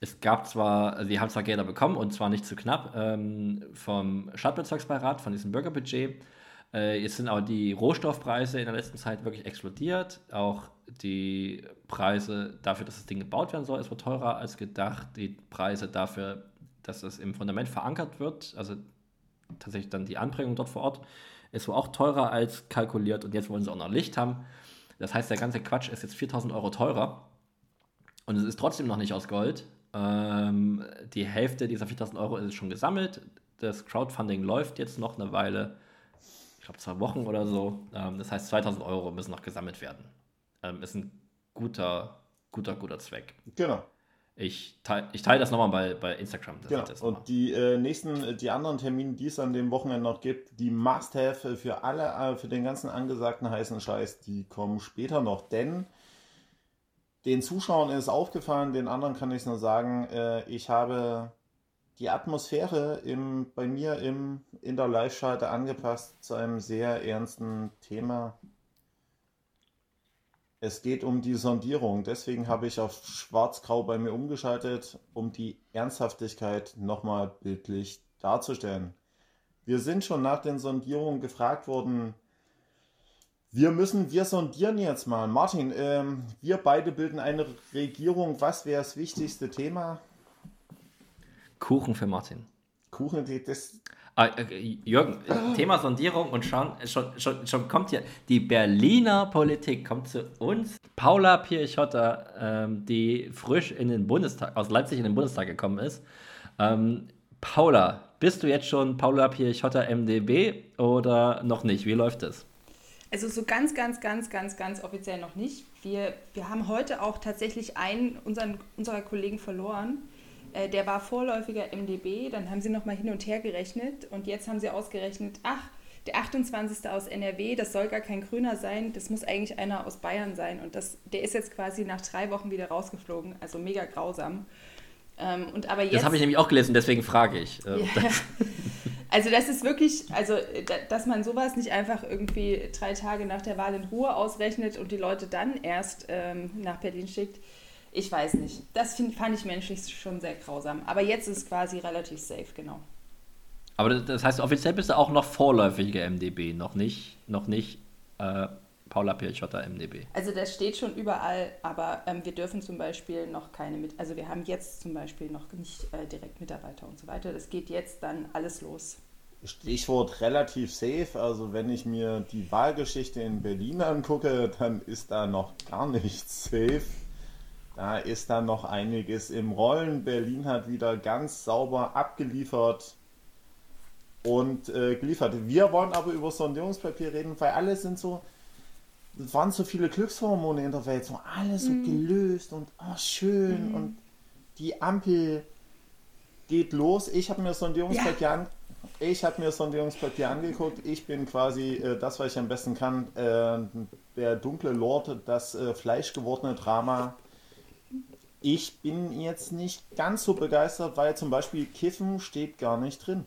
es gab zwar, also die haben zwar Gelder bekommen und zwar nicht zu knapp ähm, vom Stadtbezirksbeirat, von diesem Bürgerbudget. Äh, jetzt sind aber die Rohstoffpreise in der letzten Zeit wirklich explodiert. Auch die Preise dafür, dass das Ding gebaut werden soll, es wird teurer als gedacht. Die Preise dafür, dass es im Fundament verankert wird, also tatsächlich dann die Anbringung dort vor Ort, ist wohl auch teurer als kalkuliert. Und jetzt wollen sie auch noch Licht haben. Das heißt, der ganze Quatsch ist jetzt 4000 Euro teurer. Und es ist trotzdem noch nicht aus Gold. Ähm, die Hälfte dieser 4000 Euro ist schon gesammelt. Das Crowdfunding läuft jetzt noch eine Weile ich glaube, zwei Wochen oder so. Ähm, das heißt, 2000 Euro müssen noch gesammelt werden. Ähm, ist ein guter, guter, guter Zweck. Genau. Ich teile ich teil das nochmal bei, bei Instagram. Genau. Und die äh, nächsten, die anderen Termine, die es an dem Wochenende noch gibt, die Must-Have für alle, äh, für den ganzen angesagten heißen Scheiß, die kommen später noch. Denn den Zuschauern ist aufgefallen, den anderen kann ich nur sagen, äh, ich habe die Atmosphäre im, bei mir im, in der Live-Schalte angepasst zu einem sehr ernsten Thema. Es geht um die Sondierung. Deswegen habe ich auf Schwarz-Grau bei mir umgeschaltet, um die Ernsthaftigkeit nochmal bildlich darzustellen. Wir sind schon nach den Sondierungen gefragt worden, Wir müssen, wir sondieren jetzt mal. Martin, ähm, wir beide bilden eine Regierung. Was wäre das wichtigste Thema? Kuchen für Martin. Kuchen, das. Ah, äh, Jürgen, Thema Sondierung und schon, schon, schon, schon kommt hier die Berliner Politik kommt zu uns. Paula Pirchotter, ähm, die frisch in den Bundestag, aus Leipzig in den Bundestag gekommen ist. Ähm, Paula, bist du jetzt schon Paula Pirchotter MDB oder noch nicht? Wie läuft es? Also so ganz, ganz, ganz, ganz, ganz offiziell noch nicht. Wir, wir haben heute auch tatsächlich einen unseren, unserer Kollegen verloren. Äh, der war vorläufiger MDB, dann haben sie nochmal hin und her gerechnet und jetzt haben sie ausgerechnet, ach, der 28. aus NRW, das soll gar kein Grüner sein, das muss eigentlich einer aus Bayern sein. Und das, der ist jetzt quasi nach drei Wochen wieder rausgeflogen, also mega grausam. Ähm, und aber jetzt, das habe ich nämlich auch gelesen, deswegen frage ich. Äh, ja. Also das ist wirklich, also dass man sowas nicht einfach irgendwie drei Tage nach der Wahl in Ruhe ausrechnet und die Leute dann erst ähm, nach Berlin schickt, ich weiß nicht. Das find, fand ich menschlich schon sehr grausam. Aber jetzt ist es quasi relativ safe, genau. Aber das heißt, offiziell bist du auch noch vorläufiger MDB, noch nicht, noch nicht äh, Paula Pirchotter MDB. Also das steht schon überall, aber ähm, wir dürfen zum Beispiel noch keine mit, also wir haben jetzt zum Beispiel noch nicht äh, direkt Mitarbeiter und so weiter. Das geht jetzt dann alles los. Stichwort relativ safe. Also wenn ich mir die Wahlgeschichte in Berlin angucke, dann ist da noch gar nichts safe. Da ist dann noch einiges im Rollen. Berlin hat wieder ganz sauber abgeliefert und äh, geliefert. Wir wollen aber über Sondierungspapier reden, weil alle sind so, es waren so viele Glückshormone in der Welt, so alles so mhm. gelöst und oh, schön mhm. und die Ampel geht los. Ich habe mir Sondierungspapier ja. an, ich habe mir Sondierungspapier angeguckt. Ich bin quasi äh, das, was ich am besten kann, äh, der dunkle Lord, das äh, fleischgewordene Drama. Ich bin jetzt nicht ganz so begeistert, weil zum Beispiel Kiffen steht gar nicht drin.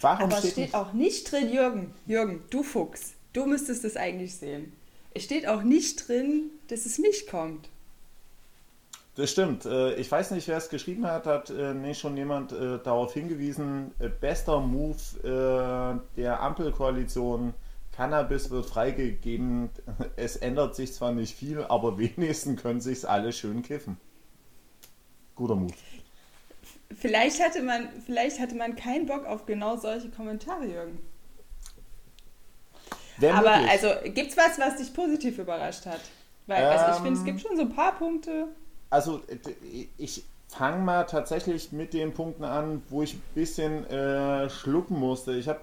Warum Aber steht, steht auch nicht drin, Jürgen, Jürgen, du Fuchs. Du müsstest es eigentlich sehen. Es steht auch nicht drin, dass es nicht kommt. Das stimmt. Äh, ich weiß nicht, wer es geschrieben hat, hat äh, nicht schon jemand äh, darauf hingewiesen, bester Move der Ampelkoalition, Cannabis wird freigegeben, es ändert sich zwar nicht viel, aber wenigstens können sich alle schön kiffen. Guter Move. Vielleicht hatte man, vielleicht hatte man keinen Bock auf genau solche Kommentare, Jürgen. Wär Aber möglich. also es was, was dich positiv überrascht hat? Weil ähm, also ich finde, es gibt schon so ein paar Punkte. Also ich fange mal tatsächlich mit den Punkten an, wo ich ein bisschen äh, schlucken musste. Ich habe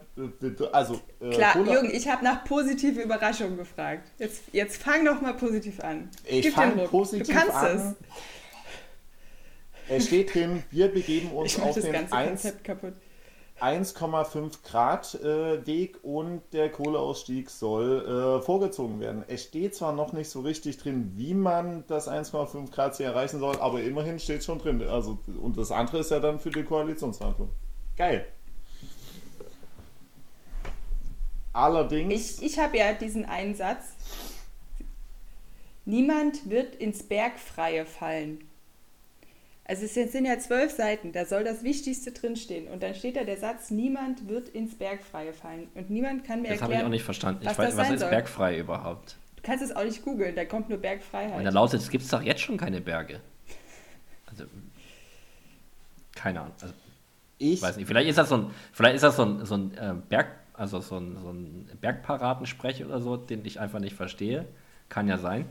also äh, klar, Cola Jürgen, ich habe nach positive Überraschungen gefragt. Jetzt, jetzt fang doch mal positiv an. Ich fange positiv du kannst an. Es. Es steht drin, wir begeben uns auf den 1, kaputt. 1,5 Grad äh, Weg und der Kohleausstieg soll äh, vorgezogen werden. Es steht zwar noch nicht so richtig drin, wie man das 1,5 Grad Ziel erreichen soll, aber immerhin steht schon drin. Also, und das andere ist ja dann für die Koalitionsverhandlung. Geil. Allerdings. Ich, ich habe ja diesen einen Satz. Niemand wird ins Bergfreie fallen. Also es sind ja zwölf Seiten, da soll das Wichtigste drinstehen. Und dann steht da der Satz, niemand wird ins Bergfreie fallen. Und niemand kann mir das erklären, Das habe ich auch nicht verstanden. Was, ich weiß, was ist soll. Bergfrei überhaupt? Du kannst es auch nicht googeln, da kommt nur Bergfreiheit. Und da lautet, es gibt doch jetzt schon keine Berge. Also, keine Ahnung. Also, ich weiß nicht, vielleicht ist das so ein, vielleicht ist das so ein, so ein äh, Berg, also so ein, so ein Bergparatensprech oder so, den ich einfach nicht verstehe. Kann ja sein.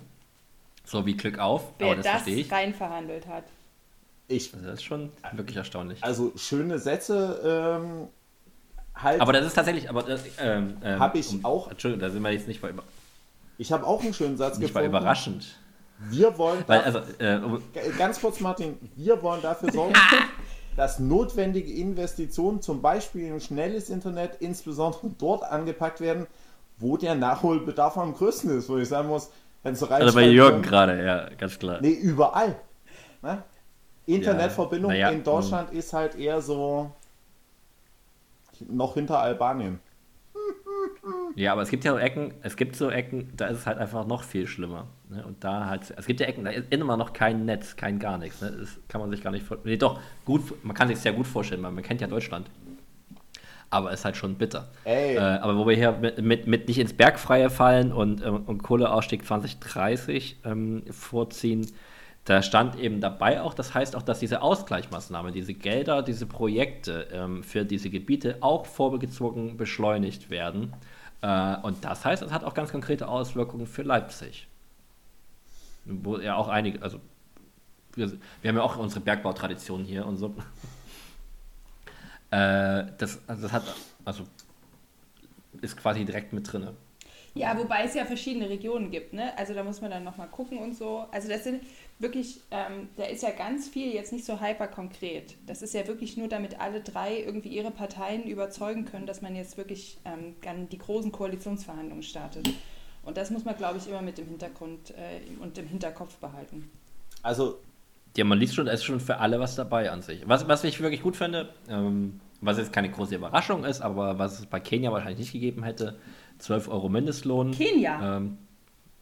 So wie Glück auf, Wer aber das, das verstehe ich. rein verhandelt hat. Ich, das ist schon wirklich erstaunlich. Also schöne Sätze. Ähm, halt aber das ist tatsächlich, aber äh, ähm, ähm, habe ich um, auch. Entschuldigung, da sind wir jetzt nicht bei. Ich habe auch einen schönen Satz nicht gefunden. Nicht überraschend. Wir wollen. Weil, also, äh, ganz kurz, Martin. Wir wollen dafür sorgen, dass notwendige Investitionen, zum Beispiel in schnelles Internet, insbesondere dort angepackt werden, wo der Nachholbedarf am größten ist, wo ich sagen muss, wenn es rein. Also bei Jürgen gerade, ja, ganz klar. Nee, überall. Ne? Internetverbindung ja, ja. in Deutschland ist halt eher so noch hinter Albanien. Ja, aber es gibt ja so Ecken, es gibt so Ecken, da ist es halt einfach noch viel schlimmer. Ne? Und da halt, es gibt ja Ecken, da ist immer noch kein Netz, kein gar nichts. Ne? Das kann man sich gar nicht vorstellen. Nee, doch, gut, man kann sich sehr gut vorstellen, weil man kennt ja Deutschland. aber ist halt schon bitter. Äh, aber wo wir hier mit, mit, mit, nicht ins Bergfreie fallen und, äh, und Kohleausstieg 2030 ähm, vorziehen, da stand eben dabei auch, das heißt auch, dass diese Ausgleichsmaßnahmen, diese Gelder, diese Projekte ähm, für diese Gebiete auch vorgezogen beschleunigt werden. Äh, und das heißt, es hat auch ganz konkrete Auswirkungen für Leipzig. Wo ja auch einige, also wir, wir haben ja auch unsere Bergbautradition hier und so. äh, das, also das hat, also ist quasi direkt mit drin. Ja, wobei es ja verschiedene Regionen gibt, ne? Also da muss man dann nochmal gucken und so. Also das sind wirklich, ähm, da ist ja ganz viel jetzt nicht so hyper konkret. Das ist ja wirklich nur, damit alle drei irgendwie ihre Parteien überzeugen können, dass man jetzt wirklich ähm, die großen Koalitionsverhandlungen startet. Und das muss man, glaube ich, immer mit dem Hintergrund äh, und im Hinterkopf behalten. Also. Ja, man liest schon, es ist schon für alle was dabei an sich. Was, was ich wirklich gut finde, ähm, was jetzt keine große Überraschung ist, aber was es bei Kenia wahrscheinlich nicht gegeben hätte, 12 Euro Mindestlohn. Kenia? Ähm,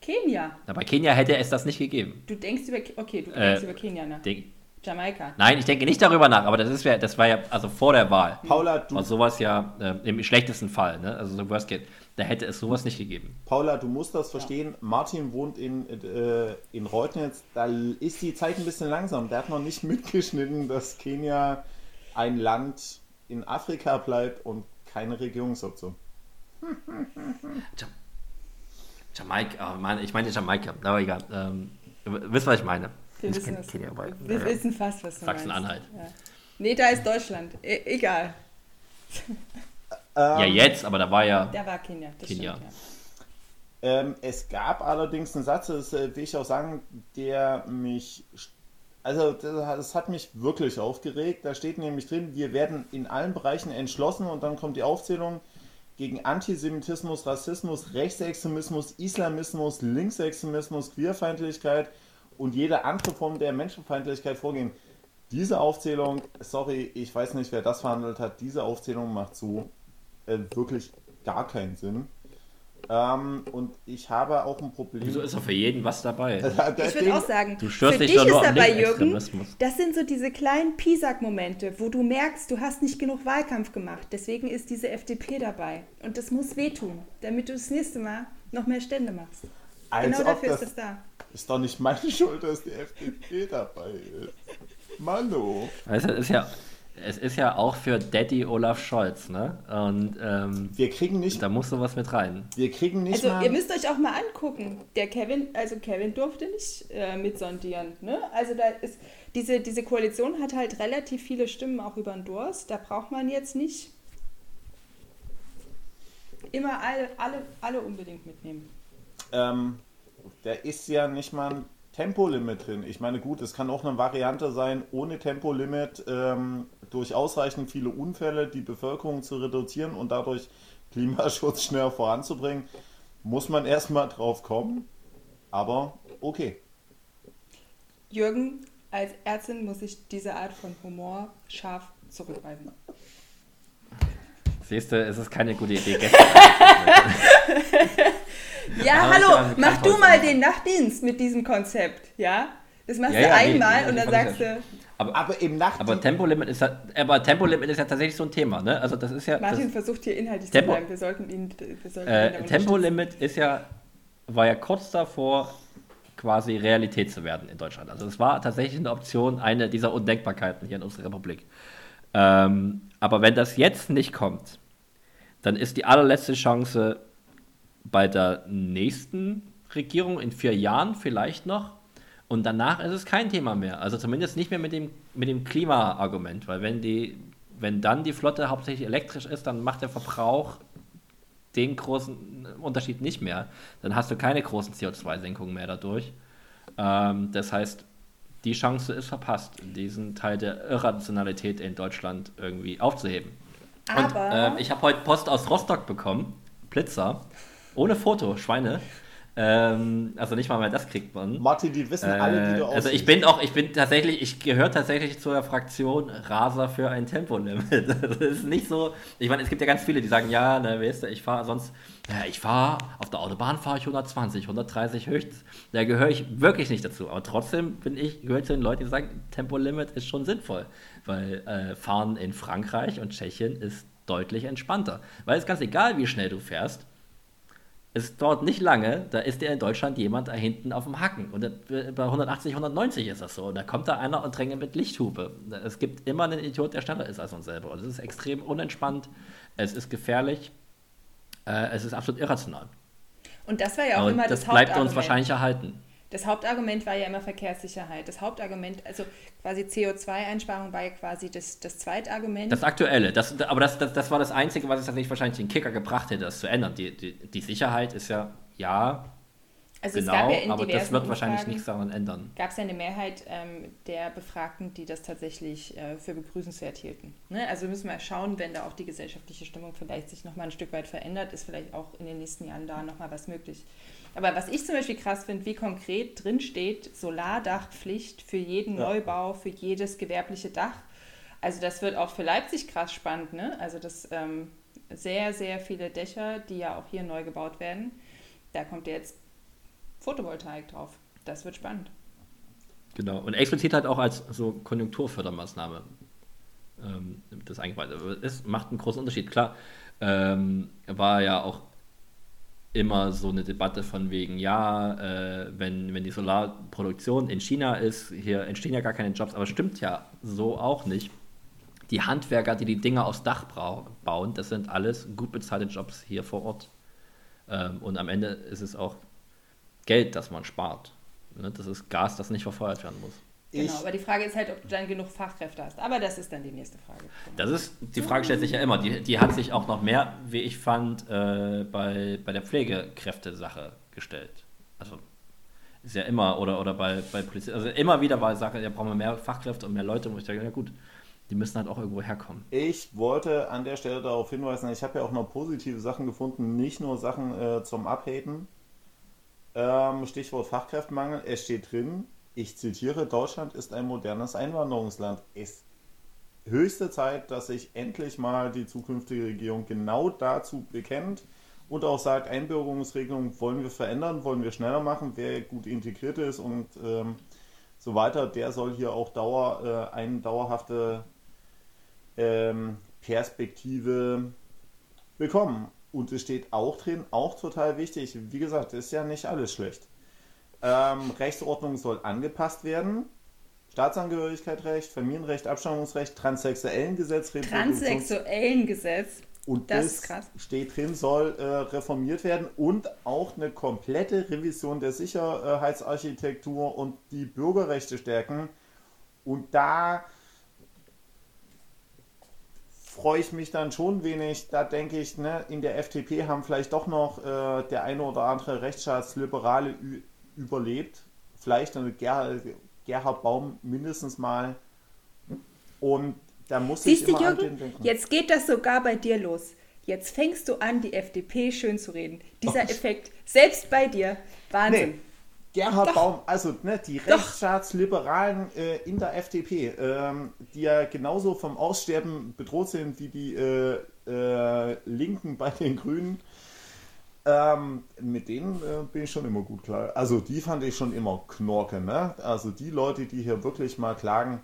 Kenia. Aber Kenia hätte es das nicht gegeben. Du denkst über, okay, du denkst äh, über Kenia nach. Denk, Jamaika. Nein, ich denke nicht darüber nach, aber das ist ja, das war ja, also vor der Wahl. Paula, du. War sowas ja äh, im schlechtesten Fall, ne? Also so Worst Case. Da hätte es sowas nicht gegeben. Paula, du musst das verstehen. Ja. Martin wohnt in, äh, in Reutnitz. Da ist die Zeit ein bisschen langsam. Der hat noch nicht mitgeschnitten, dass Kenia ein Land in Afrika bleibt und keine Regierungsoption. Jamaika, oh ich meine Jamaika, aber egal. Ähm, wisst was ich meine? Wir, ich wissen, was, Kenia, aber, wir ja. wissen fast, was du Sachsen-Anhalt. Ja. Nee, da ist Deutschland. E egal. ja, jetzt, aber da war ja. Da war Kenia. Kenia. Stimmt, ja. ähm, es gab allerdings einen Satz, das äh, will ich auch sagen, der mich. Also, das hat mich wirklich aufgeregt. Da steht nämlich drin, wir werden in allen Bereichen entschlossen und dann kommt die Aufzählung gegen Antisemitismus, Rassismus, Rechtsextremismus, Islamismus, Linksextremismus, Queerfeindlichkeit und jede andere Form der Menschenfeindlichkeit vorgehen. Diese Aufzählung, sorry, ich weiß nicht, wer das verhandelt hat, diese Aufzählung macht so äh, wirklich gar keinen Sinn. Ähm, und ich habe auch ein Problem. Wieso ist auch für jeden was dabei? ich würde auch sagen, du für dich ist dabei, Jürgen, das sind so diese kleinen Pisak-Momente, wo du merkst, du hast nicht genug Wahlkampf gemacht. Deswegen ist diese FDP dabei. Und das muss wehtun, damit du das nächste Mal noch mehr Stände machst. Als genau dafür das ist es da. Ist doch nicht meine Schuld, dass die FDP dabei ist. Mano. Weißt du, ist ja es ist ja auch für Daddy Olaf Scholz, ne? Und ähm, wir kriegen nicht. Da muss sowas mit rein. Wir kriegen nicht. Also ihr müsst euch auch mal angucken. Der Kevin, also Kevin durfte nicht äh, mitsondieren, ne? Also da ist diese, diese Koalition hat halt relativ viele Stimmen auch über den Durst. Da braucht man jetzt nicht immer alle, alle, alle unbedingt mitnehmen. Ähm, da ist ja nicht mal ein Tempolimit drin. Ich meine, gut, es kann auch eine Variante sein, ohne Tempolimit ähm, durch ausreichend viele Unfälle die Bevölkerung zu reduzieren und dadurch Klimaschutz schneller voranzubringen. Muss man erstmal drauf kommen, aber okay. Jürgen, als Ärztin muss ich diese Art von Humor scharf zurückweisen. Siehst du, es ist keine gute Idee. ja, hallo, mach du mal den Nachtdienst mit diesem Konzept, ja? Das machst ja, du ja, einmal nee, und dann sagst du. Aber, aber im Nacht. Aber Tempolimit ist ja, aber Tempolimit ist ja tatsächlich so ein Thema, ne? Also das ist ja. Martin versucht hier inhaltlich Tempo, zu bleiben. Wir sollten ihn. Wir sollten äh, ihn Tempolimit ist ja, war ja kurz davor, quasi Realität zu werden in Deutschland. Also es war tatsächlich eine Option, eine dieser Undenkbarkeiten hier in unserer Republik. Ähm, aber wenn das jetzt nicht kommt, dann ist die allerletzte Chance bei der nächsten Regierung in vier Jahren vielleicht noch. Und danach ist es kein Thema mehr. Also zumindest nicht mehr mit dem, mit dem Klima-Argument. Weil wenn, die, wenn dann die Flotte hauptsächlich elektrisch ist, dann macht der Verbrauch den großen Unterschied nicht mehr. Dann hast du keine großen CO2-Senkungen mehr dadurch. Ähm, das heißt, die Chance ist verpasst, diesen Teil der Irrationalität in Deutschland irgendwie aufzuheben. Aber Und, äh, ich habe heute Post aus Rostock bekommen, Blitzer, ohne Foto, Schweine. Ähm, also nicht mal mehr das kriegt man. Martin, die wissen äh, alle, wie du aussiehst. Also ich bin auch, ich bin tatsächlich, ich gehöre tatsächlich zu der Fraktion Raser für ein Tempolimit. Das ist nicht so. Ich meine, es gibt ja ganz viele, die sagen, ja, ne, weißt du, ich fahre sonst, ja, ich fahre auf der Autobahn fahre ich 120, 130 höchstens. Da gehöre ich wirklich nicht dazu. Aber trotzdem bin ich, gehöre zu den Leuten, die sagen, Tempolimit ist schon sinnvoll. Weil äh, Fahren in Frankreich und Tschechien ist deutlich entspannter. Weil es ganz egal, wie schnell du fährst, es dauert nicht lange, da ist dir in Deutschland jemand da hinten auf dem Hacken. Und bei 180, 190 ist das so. Und da kommt da einer und drängt mit Lichthupe. Es gibt immer einen Idiot, der schneller ist als uns selber. Und es ist extrem unentspannt, es ist gefährlich, äh, es ist absolut irrational. Und das war ja auch und immer das, das bleibt uns wahrscheinlich erhalten. Das Hauptargument war ja immer Verkehrssicherheit. Das Hauptargument, also quasi CO2-Einsparung war ja quasi das, das Zweitargument. Das Aktuelle, das, aber das, das, das war das Einzige, was es tatsächlich wahrscheinlich den Kicker gebracht hätte, das zu ändern. Die, die, die Sicherheit ist ja, ja, also genau, ja aber das wird wahrscheinlich nichts daran ändern. Gab es ja eine Mehrheit ähm, der Befragten, die das tatsächlich äh, für begrüßenswert hielten. Ne? Also müssen wir schauen, wenn da auch die gesellschaftliche Stimmung vielleicht sich nochmal ein Stück weit verändert, ist vielleicht auch in den nächsten Jahren da nochmal was möglich. Aber was ich zum Beispiel krass finde, wie konkret drin steht, Solardachpflicht für jeden ja. Neubau, für jedes gewerbliche Dach. Also das wird auch für Leipzig krass spannend, ne? Also das ähm, sehr, sehr viele Dächer, die ja auch hier neu gebaut werden, da kommt jetzt Photovoltaik drauf. Das wird spannend. Genau. Und explizit halt auch als so Konjunkturfördermaßnahme ähm, das eingebaut. Es macht einen großen Unterschied. Klar, ähm, war ja auch immer so eine Debatte von wegen, ja, äh, wenn, wenn die Solarproduktion in China ist, hier entstehen ja gar keine Jobs, aber stimmt ja so auch nicht. Die Handwerker, die die Dinger aufs Dach bauen, das sind alles gut bezahlte Jobs hier vor Ort. Ähm, und am Ende ist es auch Geld, das man spart. Ne? Das ist Gas, das nicht verfeuert werden muss. Genau, aber die Frage ist halt, ob du dann genug Fachkräfte hast. Aber das ist dann die nächste Frage. Das ist, die Frage stellt sich ja immer. Die, die hat sich auch noch mehr, wie ich fand, äh, bei, bei der Pflegekräfte-Sache gestellt. Also ist ja immer, oder, oder bei, bei Polizei, also immer wieder war die Sache, ja, brauchen wir mehr Fachkräfte und mehr Leute, wo ich denke, ja gut, die müssen halt auch irgendwo herkommen. Ich wollte an der Stelle darauf hinweisen, ich habe ja auch noch positive Sachen gefunden, nicht nur Sachen äh, zum Abhaten. Ähm, Stichwort Fachkräftemangel, es steht drin, ich zitiere, Deutschland ist ein modernes Einwanderungsland. Es ist höchste Zeit, dass sich endlich mal die zukünftige Regierung genau dazu bekennt und auch sagt, Einbürgerungsregelungen wollen wir verändern, wollen wir schneller machen, wer gut integriert ist und ähm, so weiter, der soll hier auch Dauer, äh, eine dauerhafte ähm, Perspektive bekommen. Und es steht auch drin, auch total wichtig, wie gesagt, ist ja nicht alles schlecht. Ähm, Rechtsordnung soll angepasst werden. Staatsangehörigkeitsrecht, Familienrecht, Abstammungsrecht, Transsexuellengesetz, Transsexuellengesetz. Und das, das steht drin, soll äh, reformiert werden und auch eine komplette Revision der Sicherheitsarchitektur und die Bürgerrechte stärken. Und da freue ich mich dann schon wenig. Da denke ich, ne, in der FDP haben vielleicht doch noch äh, der eine oder andere Rechtsstaatsliberale überlebt. Vielleicht eine Gerhard, Gerhard Baum mindestens mal. Und da muss Siehst ich immer Jürgen, an den denken. Jetzt geht das sogar bei dir los. Jetzt fängst du an, die FDP schön zu reden. Dieser oh. Effekt, selbst bei dir, Wahnsinn. Nee. Gerhard Doch. Baum, also ne, die Rechtsstaatsliberalen äh, in der FDP, ähm, die ja genauso vom Aussterben bedroht sind wie die äh, äh, Linken bei den Grünen, ähm, mit denen äh, bin ich schon immer gut klar. Also die fand ich schon immer knorke, ne? Also die Leute, die hier wirklich mal klagen,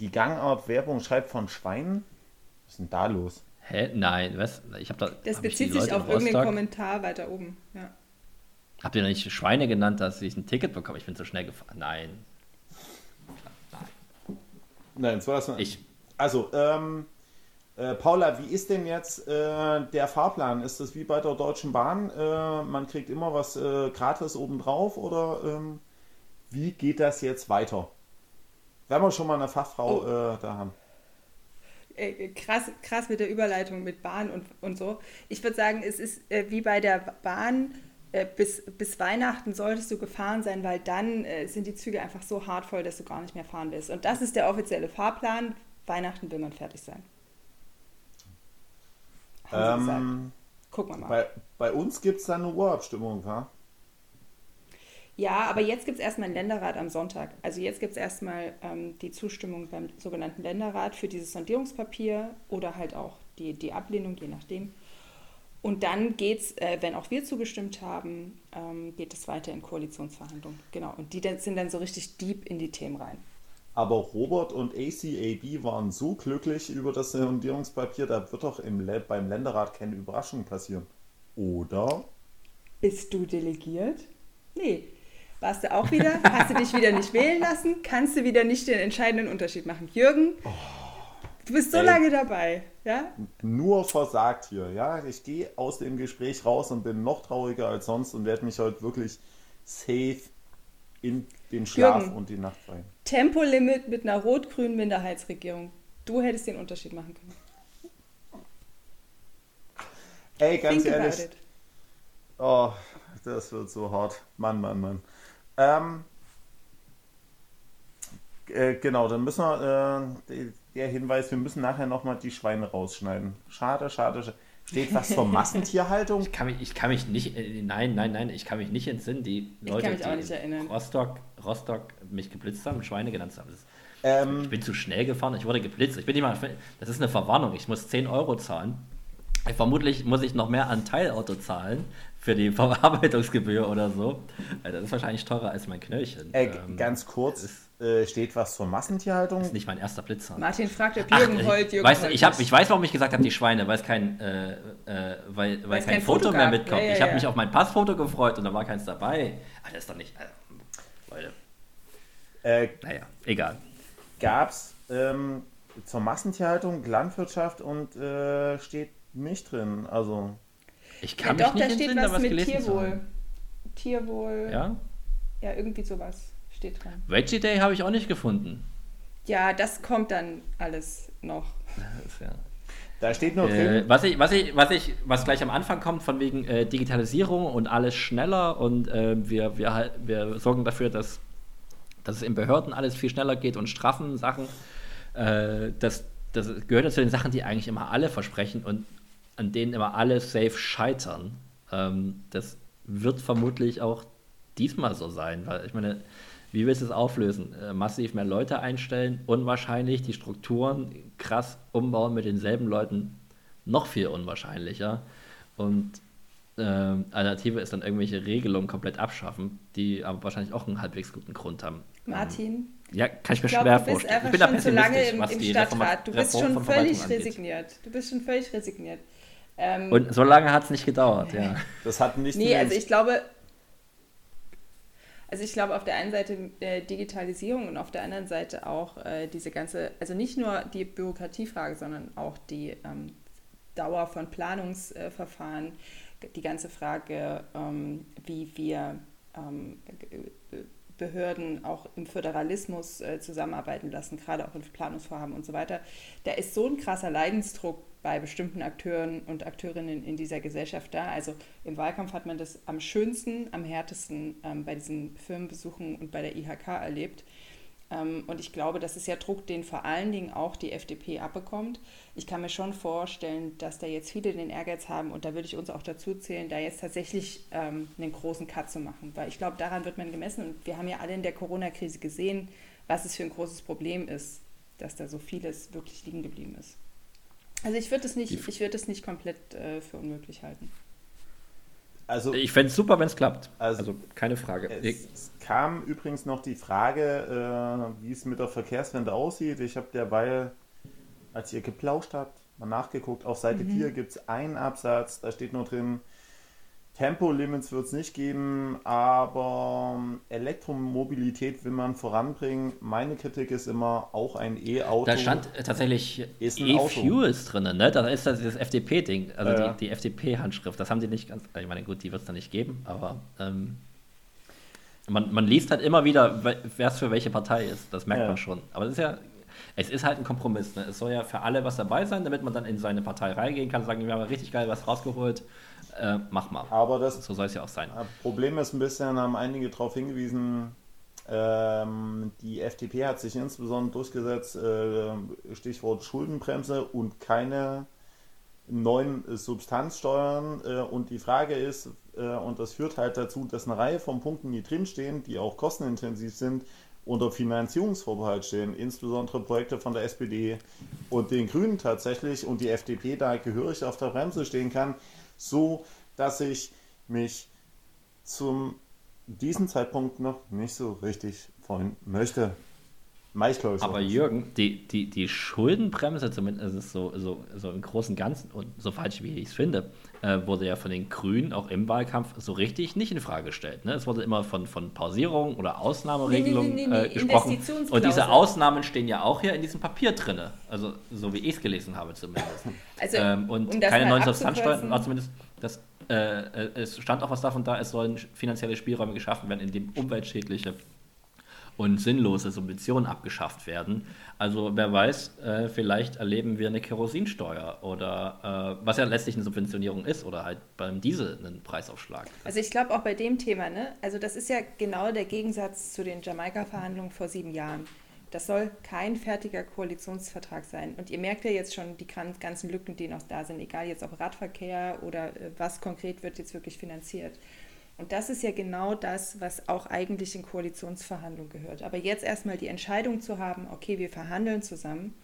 die Gangart-Werbung schreibt von Schweinen. Was ist denn da los? Hä? Nein, was? Ich habe da. Das bezieht sich auf irgendeinen Kommentar weiter oben, ja. Habt ihr nicht Schweine genannt, dass ich ein Ticket bekomme? Ich bin zu schnell gefahren. Nein. Nein. Nein, so was. Ich. Also, ähm, äh, Paula, wie ist denn jetzt äh, der Fahrplan? Ist das wie bei der Deutschen Bahn? Äh, man kriegt immer was äh, gratis obendrauf oder ähm, wie geht das jetzt weiter? Wenn wir schon mal eine Fachfrau oh. Äh, da haben. Krass, krass mit der Überleitung mit Bahn und, und so. Ich würde sagen, es ist wie bei der Bahn. Bis, bis Weihnachten solltest du gefahren sein, weil dann sind die Züge einfach so hart voll, dass du gar nicht mehr fahren willst. Und das ist der offizielle Fahrplan. Weihnachten will man fertig sein. Ähm, Gucken wir mal. Bei, bei uns gibt es da eine Urabstimmung, ha? Ja, aber jetzt gibt es erstmal einen Länderrat am Sonntag. Also jetzt gibt es erstmal ähm, die Zustimmung beim sogenannten Länderrat für dieses Sondierungspapier oder halt auch die, die Ablehnung, je nachdem. Und dann geht es, äh, wenn auch wir zugestimmt haben, ähm, geht es weiter in Koalitionsverhandlungen. Genau. Und die sind dann so richtig deep in die Themen rein. Aber Robert und ACAB waren so glücklich über das Sondierungspapier, da wird doch im, beim Länderrat keine Überraschung passieren. Oder? Bist du delegiert? Nee. Warst du auch wieder? Hast du dich wieder nicht wählen lassen? Kannst du wieder nicht den entscheidenden Unterschied machen? Jürgen, du bist so Ey. lange dabei, ja? Nur versagt hier, ja. Ich gehe aus dem Gespräch raus und bin noch trauriger als sonst und werde mich heute wirklich safe in den Schlaf Jürgen. und die Nacht freien. Tempolimit mit einer rot-grünen Minderheitsregierung. Du hättest den Unterschied machen können. Ey, ganz Think ehrlich. Oh, das wird so hart. Mann, Mann, Mann. Ähm, äh, genau, dann müssen wir, äh, de- der Hinweis, wir müssen nachher nochmal die Schweine rausschneiden. Schade, schade, schade. Steht was zur Massentierhaltung? Ich kann mich, ich kann mich nicht, äh, nein, nein, nein, ich kann mich nicht entsinnen. Die Ich Leute, kann mich auch die nicht erinnern. Rostock, Rostock mich geblitzt haben, Schweine genannt haben. Das, Ähm, ich bin zu schnell gefahren, ich wurde geblitzt. Ich bin nicht mal, das ist eine Verwarnung. Ich muss 10 Euro zahlen. Vermutlich muss ich noch mehr an Teilauto zahlen für die Verarbeitungsgebühr oder so. Äh, Das ist wahrscheinlich teurer als mein Knöllchen. äh, Ähm, ganz kurz, äh, steht was zur Massentierhaltung? ist nicht mein erster Blitzer. Martin fragt, ob Ach, Jürgen ich, heult. Jürgen weißt, heult ich, hab, ich weiß, warum ich gesagt habe, die Schweine, weil es kein, äh, äh, weil, weil kein, kein Foto, Foto mehr mitkommt. Ja, ja, ich habe ja. mich auf mein Passfoto gefreut und da war keins dabei. Aber das ist doch nicht. Äh, Leute, Äh, naja, egal. Gab es ähm, zur Massentierhaltung Landwirtschaft und äh, steht nicht drin. Also, Ich Ja, kann doch, mich da nicht steht entsinnen, da was mit gelesen zu Tierwohl. haben. Tierwohl. Ja? Ja? irgendwie sowas steht dran. Veggie Day habe ich auch nicht gefunden. Ja, das kommt dann alles noch. Ja da steht nur Äh, drin, was, ich, was, ich, was, ich, was gleich am Anfang kommt, von wegen äh, Digitalisierung und alles schneller und äh, wir, wir, halt- wir sorgen dafür, dass, dass es in Behörden alles viel schneller geht und straffen Sachen. Äh, das, das gehört ja zu den Sachen, die eigentlich immer alle versprechen und an denen immer alle safe scheitern. Ähm, das wird vermutlich auch diesmal so sein, weil ich meine, wie willst du es auflösen? Äh, massiv mehr Leute einstellen, unwahrscheinlich, die Strukturen krass umbauen mit denselben Leuten, noch viel unwahrscheinlicher. Und ähm, Alternative ist dann irgendwelche Regelungen komplett abschaffen, die aber wahrscheinlich auch einen halbwegs guten Grund haben. Martin, Ja, kann ich mir ich glaube, schwer du bist vorstellen. einfach Ich bin da schon zu lange im, im Stadtrat. Du bist Reform schon völlig angeht. resigniert. Du bist schon völlig resigniert. Ähm, Und so lange hat es nicht gedauert, ja. das hat nicht Nee, also ich glaube, also ich glaube auf der einen Seite äh, Digitalisierung und auf der anderen Seite auch äh, diese ganze, also nicht nur die Bürokratiefrage, sondern auch die ähm, Dauer von Planungsverfahren, die ganze Frage, ähm, wie wir ähm, Behörden auch im Föderalismus äh, zusammenarbeiten lassen, gerade auch in Planungsvorhaben und so weiter. Da ist so ein krasser Leidensdruck bei bestimmten Akteuren und Akteurinnen in dieser Gesellschaft da. Also im Wahlkampf hat man das am schönsten, am härtesten ähm, bei diesen Firmenbesuchen und bei der IHK erlebt. Ähm, und ich glaube, das ist ja Druck, den vor allen Dingen auch die FDP abbekommt. Ich kann mir schon vorstellen, dass da jetzt viele den Ehrgeiz haben, und da würde ich uns auch dazu zählen, da jetzt tatsächlich ähm, einen großen Cut zu machen. Weil ich glaube, daran wird man gemessen. Und wir haben ja alle in der Corona-Krise gesehen, was es für ein großes Problem ist, dass da so vieles wirklich liegen geblieben ist. Also ich würde es nicht, ich würde es nicht komplett äh, für unmöglich halten. also Ich fände es super, wenn es klappt. Also- Also, keine Frage. Es kam übrigens noch die Frage, äh, wie es mit der Verkehrswende aussieht. Ich habe derweil, als ihr geplauscht habt, mal nachgeguckt. Auf Seite 4 gibt es einen Absatz, da steht nur drin, Tempolimits wird es nicht geben, aber Elektromobilität will man voranbringen. Meine Kritik ist immer, auch ein E-Auto. da stand äh, tatsächlich. E-Fuels drin, ne? Da ist das, das FDP-Ding, also ja. die, die FDP-Handschrift. Das haben die nicht ganz. Ich meine, gut, die wird es dann nicht geben, aber ähm, man, man liest halt immer wieder, wer es für welche Partei ist. Das merkt Ja. man schon. Aber es ist ja. Es ist halt ein Kompromiss. Ne? Es soll ja für alle was dabei sein, damit man dann in seine Partei reingehen kann und sagen, wir haben richtig geil was rausgeholt. Äh, mach mal. aber das So soll es ja auch sein. Problem ist ein bisschen, haben einige darauf hingewiesen, ähm, die FDP hat sich insbesondere durchgesetzt, äh, Stichwort Schuldenbremse und keine neuen Substanzsteuern. Äh, und die Frage ist, und das führt halt dazu, dass eine Reihe von Punkten, die drinstehen, die auch kostenintensiv sind, unter Finanzierungsvorbehalt stehen, insbesondere Projekte von der SPD und den Grünen tatsächlich und die FDP da gehörig auf der Bremse stehen kann, so dass ich mich zum diesem Zeitpunkt noch nicht so richtig freuen möchte. Maischläuche. Aber Jürgen, die, die, die Schuldenbremse, zumindest so, so, so im Großen und Ganzen, und so falsch wie ich es finde, äh, wurde ja von den Grünen auch im Wahlkampf so richtig nicht in Frage gestellt. Ne? Es wurde immer von, von Pausierung oder Ausnahmeregelung nee, nee, nee, äh, gesprochen. Und diese Ausnahmen stehen ja auch hier in diesem Papier drin. Also so wie ich es gelesen habe zumindest. Also, ähm, und um keine neuen Substanzsteuern, war zumindest das äh, äh, es stand auch was davon da, es sollen finanzielle Spielräume geschaffen werden, in dem umweltschädliche und sinnlose Subventionen abgeschafft werden. Also wer weiß, äh, vielleicht erleben wir eine Kerosinsteuer oder äh, was ja letztlich eine Subventionierung ist oder halt beim Diesel einen Preisaufschlag. Also ich glaube auch bei dem Thema, ne? also das ist ja genau der Gegensatz zu den Jamaika-Verhandlungen vor sieben Jahren. Das soll kein fertiger Koalitionsvertrag sein. Und ihr merkt ja jetzt schon die ganzen Lücken, die noch da sind, egal jetzt ob Radverkehr oder äh, was konkret wird jetzt wirklich finanziert. Und das ist ja genau das, was auch eigentlich in Koalitionsverhandlungen gehört. Aber jetzt erstmal die Entscheidung zu haben, okay, wir verhandeln zusammen.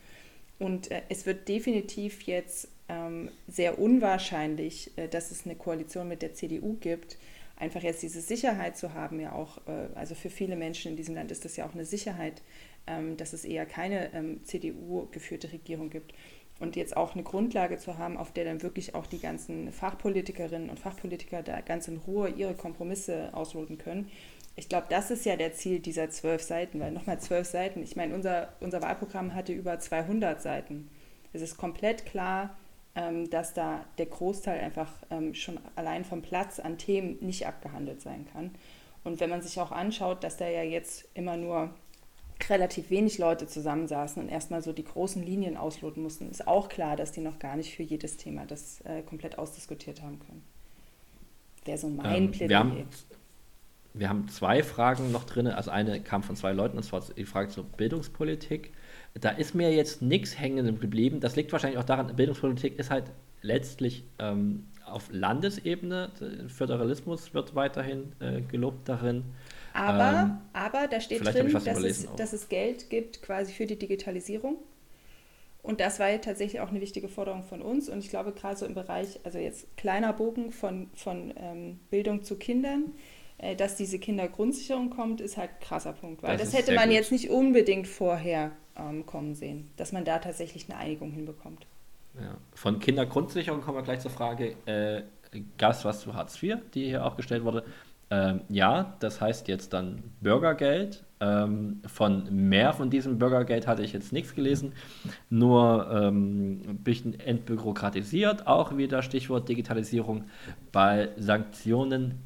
Und äh, es wird definitiv jetzt ähm, sehr unwahrscheinlich, äh, dass es eine Koalition mit der CDU gibt. Einfach jetzt diese Sicherheit zu haben, ja auch, äh, also für viele Menschen in diesem Land ist das ja auch eine Sicherheit, ähm, dass es eher keine ähm, CDU-geführte Regierung gibt und jetzt auch eine Grundlage zu haben, auf der dann wirklich auch die ganzen Fachpolitikerinnen und Fachpolitiker da ganz in Ruhe ihre Kompromisse ausloten können. Ich glaube, das ist ja der Ziel dieser zwölf Seiten, weil nochmal zwölf Seiten, ich meine, unser, unser Wahlprogramm hatte über 200 Seiten. Es ist komplett klar, ähm, dass da der Großteil einfach ähm, schon allein vom Platz an Themen nicht abgehandelt sein kann. Und wenn man sich auch anschaut, dass da ja jetzt immer nur relativ wenig Leute zusammensaßen und erstmal so die großen Linien ausloten mussten, ist auch klar, dass die noch gar nicht für jedes Thema das äh, komplett ausdiskutiert haben können. Wäre so mein ähm, Plädoyer. Wir haben, wir haben zwei Fragen noch drin. Also eine kam von zwei Leuten, und zwar die Frage zur Bildungspolitik. Da ist mir jetzt nichts hängen geblieben. Das liegt wahrscheinlich auch daran, Bildungspolitik ist halt letztlich ähm, auf Landesebene. Föderalismus wird weiterhin äh, gelobt darin. Aber, ähm, aber da steht drin, dass es, dass es Geld gibt quasi für die Digitalisierung. Und das war ja tatsächlich auch eine wichtige Forderung von uns. Und ich glaube, gerade so im Bereich, also jetzt kleiner Bogen von, von ähm, Bildung zu Kindern, äh, dass diese Kindergrundsicherung kommt, ist halt ein krasser Punkt. Weil das, das hätte man gut. jetzt nicht unbedingt vorher ähm, kommen sehen, dass man da tatsächlich eine Einigung hinbekommt. Ja. Von Kindergrundsicherung kommen wir gleich zur Frage, äh, gab es was zu Hartz IV, die hier auch gestellt wurde. Ähm, ja, das heißt jetzt dann Bürgergeld. Ähm, von mehr von diesem Bürgergeld hatte ich jetzt nichts gelesen, nur ähm, ein bisschen entbürokratisiert, auch wieder Stichwort Digitalisierung. Bei Sanktionen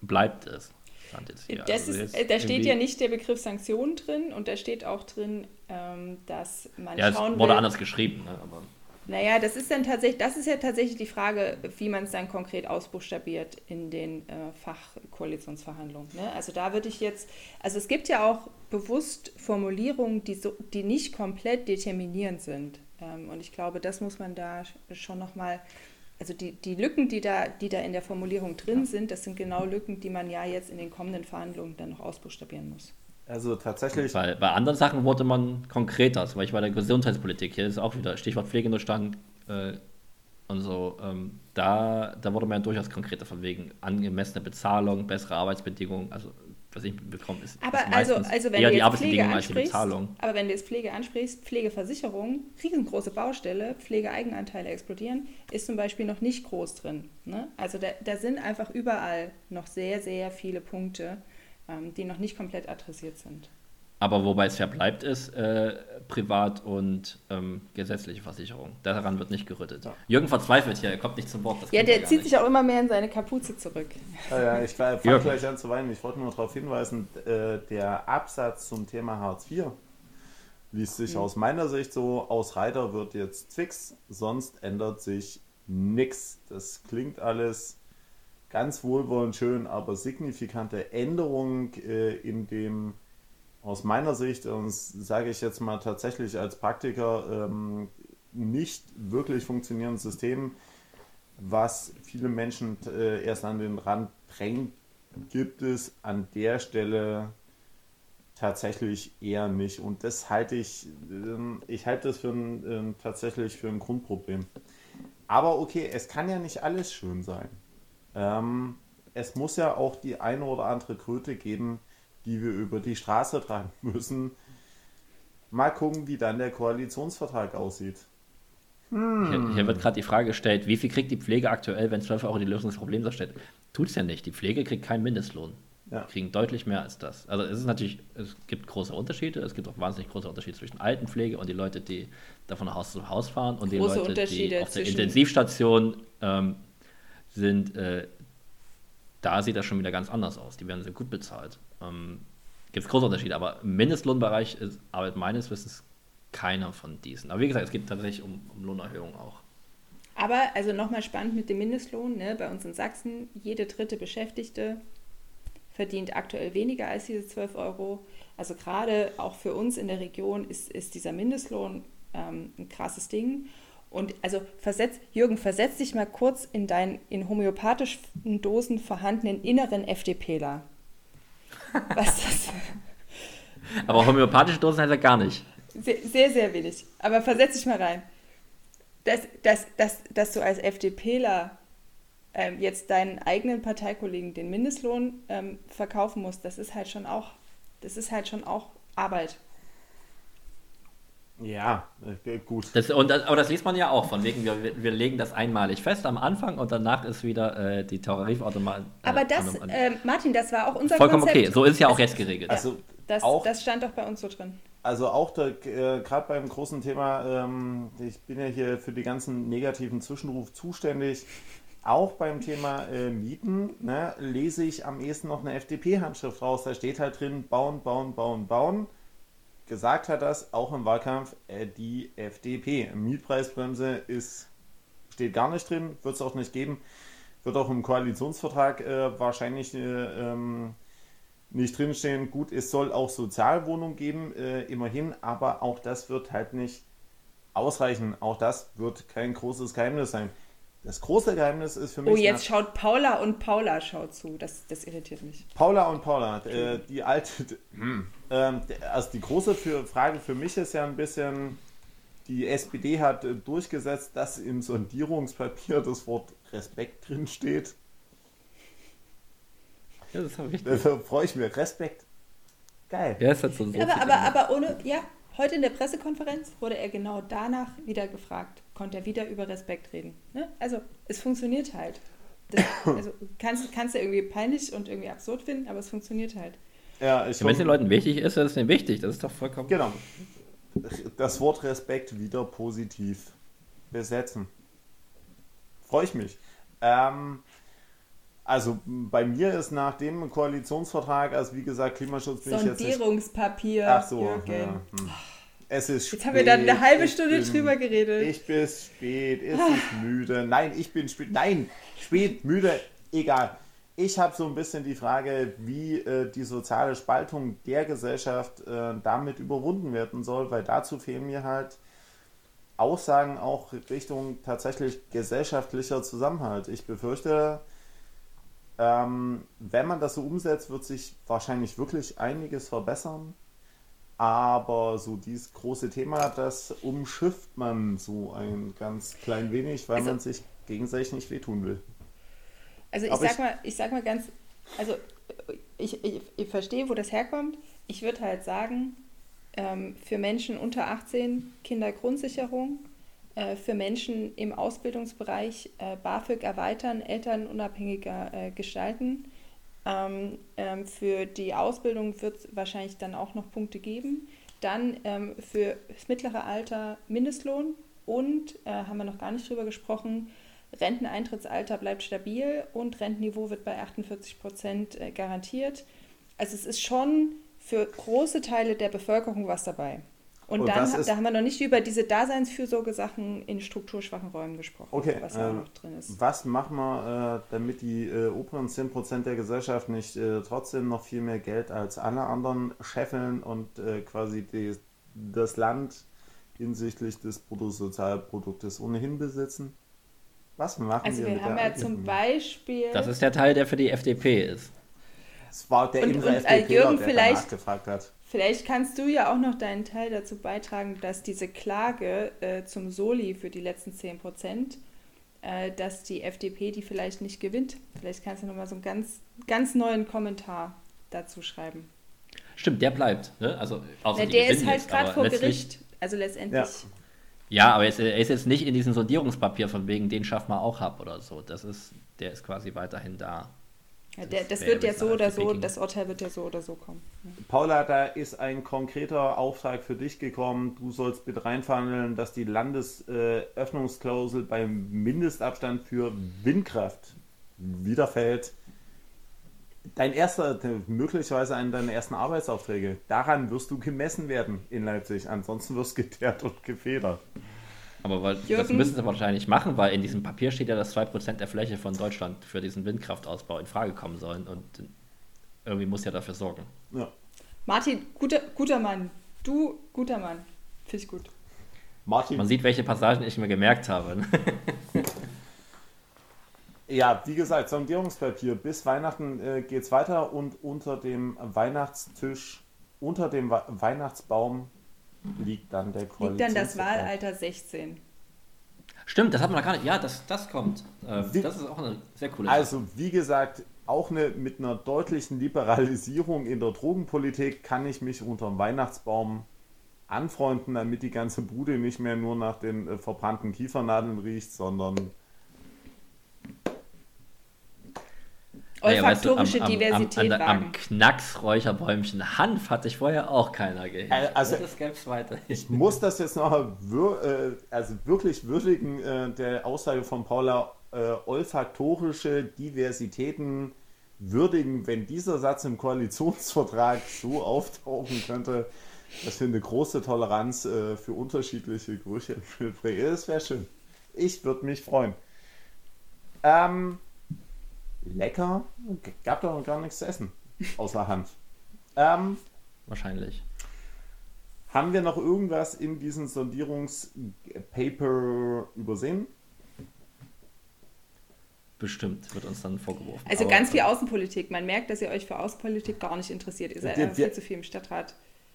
bleibt es. Also ist, da steht ja nicht der Begriff Sanktionen drin und da steht auch drin, ähm, dass man ja, schauen es wurde will, anders geschrieben. Ne, aber naja, das ist dann tatsächlich, das ist ja tatsächlich die Frage, wie man es dann konkret ausbuchstabiert in den äh, Fachkoalitionsverhandlungen. Ne? Also da würde ich jetzt, also es gibt ja auch bewusst Formulierungen, die, so, die nicht komplett determinierend sind. Ähm, und ich glaube, das muss man da schon nochmal, also die, die Lücken, die da, die da in der Formulierung drin ja. sind, das sind genau Lücken, die man ja jetzt in den kommenden Verhandlungen dann noch ausbuchstabieren muss. Also tatsächlich. Weil bei anderen Sachen wurde man konkreter, zum Beispiel bei der Gesundheitspolitik. Hier ist auch wieder Stichwort Pflegenotstand äh, und so. Ähm, da, da wurde man ja durchaus konkreter von wegen angemessene Bezahlung, bessere Arbeitsbedingungen. Also was ich bekomme, ist, aber ist also, also wenn eher du die Arbeitsbedingungen als die Bezahlung. Aber wenn du jetzt Pflege ansprichst, Pflegeversicherung, riesengroße Baustelle, Pflegeeigenanteile explodieren, ist zum Beispiel noch nicht groß drin. Ne? Also da, da sind einfach überall noch sehr, sehr viele Punkte, ähm, die noch nicht komplett adressiert sind. Aber wobei es verbleibt ist, äh, Privat- und ähm, gesetzliche Versicherung. Daran wird nicht gerüttet. Ja. Jürgen verzweifelt hier, er kommt nicht zum Wort. ja, der zieht nicht. sich auch immer mehr in seine Kapuze zurück. Ja, ja ich fange gleich an zu weinen. Ich wollte nur darauf hinweisen, äh, der Absatz zum Thema Hartz IV liest sich mhm. aus meiner Sicht so, aus Reiter wird jetzt fix, sonst ändert sich nichts. Das klingt alles ganz wohlwollend schön, aber signifikante Änderung äh, in dem aus meiner Sicht, und sage ich jetzt mal tatsächlich als Praktiker, ähm, nicht wirklich funktionierenden System, was viele Menschen äh, erst an den Rand drängt, gibt es an der Stelle tatsächlich eher nicht. Und das halte ich, äh, ich halte das für ein, äh, tatsächlich für ein Grundproblem. Aber okay, es kann ja nicht alles schön sein. Ähm, es muss ja auch die eine oder andere Kröte geben, die wir über die Straße tragen müssen, Mal gucken, wie dann der Koalitionsvertrag aussieht. Hier, hier wird gerade die Frage gestellt, wie viel kriegt die Pflege aktuell, wenn 12 Euro die Lösung des Problems darstellt? Tut es ja nicht. Die Pflege kriegt keinen Mindestlohn. Ja. Die kriegen deutlich mehr als das. Also es ist natürlich, es gibt große Unterschiede. Es gibt auch wahnsinnig große Unterschiede zwischen Altenpflege und die Leute, die da von Haus zu Haus fahren und Große die Leute, die auf der Intensivstation ähm, sind. Äh, da sieht das schon wieder ganz anders aus. Die werden sehr gut bezahlt. Ähm, gibt es große Unterschiede, aber im Mindestlohnbereich ist arbeitet meines Wissens keiner von diesen. Aber wie gesagt, es geht tatsächlich um, um Lohnerhöhung auch. Aber also nochmal spannend mit dem Mindestlohn. Ne? Bei uns in Sachsen, jede dritte Beschäftigte verdient aktuell weniger als diese 12 Euro. Also gerade auch für uns in der Region ist, ist dieser Mindestlohn ähm, ein krasses Ding. Und also versetz, Jürgen, versetz dich mal kurz in deinen in homöopathischen Dosen vorhandenen inneren FDPler. Was das Aber homöopathische Dosen hat er gar nicht. Sehr, sehr, sehr wenig. Aber versetz dich mal rein. Dass, dass, dass, dass du als FDPler ähm, jetzt deinen eigenen Parteikollegen den Mindestlohn ähm, verkaufen musst, das ist halt schon auch, das ist halt schon auch Arbeit. Ja, äh, gut. Das, und das, aber das liest man ja auch, von wegen, wir, wir legen das einmalig fest am Anfang und danach ist wieder äh, die Tarifautomat. Äh, Aber das, ähm, Martin, das war auch unser vollkommen Konzept. okay. So ist es ja auch jetzt geregelt. Also, Das, auch, das stand doch bei uns so drin. also auch äh, gerade beim großen Thema, ähm, ich bin ja hier für die ganzen negativen Zwischenruf zuständig. Auch beim Thema äh, Mieten ne, lese ich am ehesten noch eine FDP-Handschrift raus. Da steht halt drin, bauen, bauen, bauen, bauen. Gesagt hat das auch im Wahlkampf äh, die FDP. Mietpreisbremse ist, steht gar nicht drin, wird es auch nicht geben. Wird auch im Koalitionsvertrag äh, wahrscheinlich äh, ähm, nicht drinstehen. Gut, es soll auch Sozialwohnungen geben, äh, immerhin, aber auch das wird halt nicht ausreichen. Auch das wird kein großes Geheimnis sein. Das große Geheimnis ist für mich Oh, jetzt nach- schaut Paula und Paula schaut zu. Das, das irritiert mich. Paula und Paula, äh, die alte, hm, ähm, der- also die große für, Frage für mich ist ja ein bisschen, die SPD hat äh, durchgesetzt, dass im Sondierungspapier das Wort Respekt drin steht. Ja, das ist wichtig. Da freue ich mich. Respekt. Geil. Ja, es hat so, so aber, aber, aber ohne, ja, heute in der Pressekonferenz wurde er genau danach wieder gefragt. Konnte er wieder über Respekt reden. Ne? Also, es funktioniert halt. Das, also, kannst, kannst du irgendwie peinlich und irgendwie absurd finden, aber es funktioniert halt. Ja, ich Wenn es den Leuten wichtig ist, dann ist es denen wichtig. Das ist doch vollkommen. Genau. Das Wort Respekt wieder positiv besetzen. Freue ich mich. Ähm, also bei mir ist nach dem Koalitionsvertrag, also wie gesagt, Klimaschutz bin ich jetzt. Sondierungspapier. Ach so. Jürgen. Ja, hm. Es ist Jetzt haben wir dann eine halbe Stunde bin, drüber geredet. Ich bin spät, es ist müde. Nein, ich bin spät. Nein, spät, müde, egal. Ich habe so ein bisschen die Frage, wie äh, die soziale Spaltung der Gesellschaft äh, damit überwunden werden soll, weil dazu fehlen mir halt Aussagen auch Richtung tatsächlich gesellschaftlicher Zusammenhalt. Ich befürchte, ähm, wenn man das so umsetzt, wird sich wahrscheinlich wirklich einiges verbessern. Aber so dieses große Thema, das umschifft man so ein ganz klein wenig, weil Also- man sich gegenseitig nicht wehtun will. Also ich Aber sag ich- mal, ich sag mal ganz, also ich, ich, ich verstehe, wo das herkommt. Ich würde halt sagen, ähm, für Menschen unter 18 Kindergrundsicherung, äh, für Menschen im Ausbildungsbereich äh, BAföG erweitern, elternunabhängiger äh, gestalten. Ähm, ähm, für die Ausbildung wird es wahrscheinlich dann auch noch Punkte geben. Dann ähm, für das mittlere Alter Mindestlohn und, äh, haben wir noch gar nicht drüber gesprochen, Renteneintrittsalter bleibt stabil und Rentenniveau wird bei 48 Prozent äh, garantiert. Also es ist schon für große Teile der Bevölkerung was dabei. Und, Und dann, das ist- da haben wir noch nicht über diese Daseinsfürsorge-Sachen in strukturschwachen Räumen gesprochen, Okay, was auch ähm, noch drin ist. Was machen wir, äh, damit die äh, oberen 10% der Gesellschaft nicht äh, trotzdem noch viel mehr Geld als alle anderen scheffeln und äh, quasi die, das Land hinsichtlich des Bruttosozialproduktes ohnehin besitzen? Was machen Also wir, wir mit haben ja zum? Beispiel... Das ist der Teil, der für die FDP ist. Es war der Und- innere und, äh, Jürgen, der vielleicht- danach gefragt hat. Vielleicht kannst du ja auch noch deinen Teil dazu beitragen, dass diese Klage äh, zum Soli für die letzten 10 Prozent, äh, dass die FDP die vielleicht nicht gewinnt. Vielleicht kannst du nochmal so einen ganz, ganz neuen Kommentar dazu schreiben. Stimmt, der bleibt. Ne? Also, Na, der ist halt gerade vor Gericht. Also letztendlich. Ja, ja aber er ist jetzt nicht in diesem Sondierungspapier von wegen, den schaffen wir auch ab oder so. Das ist, der ist quasi weiterhin da. Ja, der, das, das wird ja so oder so, das Urteil wird ja so oder so kommen. Ja. Paula, da ist ein konkreter Auftrag für dich gekommen. Du sollst bitte reinverhandeln, dass die Landesöffnungsklausel äh, beim Mindestabstand für Windkraft wiederfällt. Dein erster, möglicherweise einen deiner ersten Arbeitsaufträge. Daran wirst du gemessen werden in Leipzig. Ansonsten wirst du geteert und gefedert. Aber weil, das müssen sie wahrscheinlich machen, weil in diesem Papier steht ja, dass 2% der Fläche von Deutschland für diesen Windkraftausbau in Frage kommen sollen. Und irgendwie muss ja dafür sorgen. Ja. Martin, guter, guter Mann. Du, guter Mann. Finde ich gut. Martin. Man sieht, welche Passagen ich mir gemerkt habe. ja, wie gesagt, Sondierungspapier. Bis Weihnachten äh, geht es weiter und unter dem Weihnachtstisch, unter dem Weihnachtsbaum liegt dann der Koalition. Liegt dann das Wahlalter 16. Stimmt, das hat man noch gar nicht. Ja, das, das kommt. Äh, das ist auch eine sehr coole Sache. Also, wie gesagt, auch eine, mit einer deutlichen Liberalisierung in der Drogenpolitik kann ich mich unter dem Weihnachtsbaum anfreunden, damit die ganze Bude nicht mehr nur nach den äh, verbrannten Kiefernadeln riecht, sondern olfaktorische weißt du, am, Diversität am, am, am Knacksräucherbäumchen Hanf hatte ich vorher auch keiner gehört. Also, das gäb's weiter. Ich muss das jetzt noch wir, äh, also wirklich würdigen äh, der Aussage von Paula, äh, olfaktorische Diversitäten würdigen, wenn dieser Satz im Koalitionsvertrag so auftauchen könnte, dass wir eine große Toleranz äh, für unterschiedliche Gerüche mitbringen. Das wäre schön. Ich würde mich freuen. Ähm, lecker. Gab doch noch gar nichts zu essen. Außer Hand. Ähm, Wahrscheinlich. Haben wir noch irgendwas in diesem Sondierungspaper übersehen? Bestimmt wird uns dann vorgeworfen. Also ganz viel Außenpolitik. Man merkt, dass ihr euch für Außenpolitik gar nicht interessiert. Ihr seid wir, viel zu viel im Stadtrat.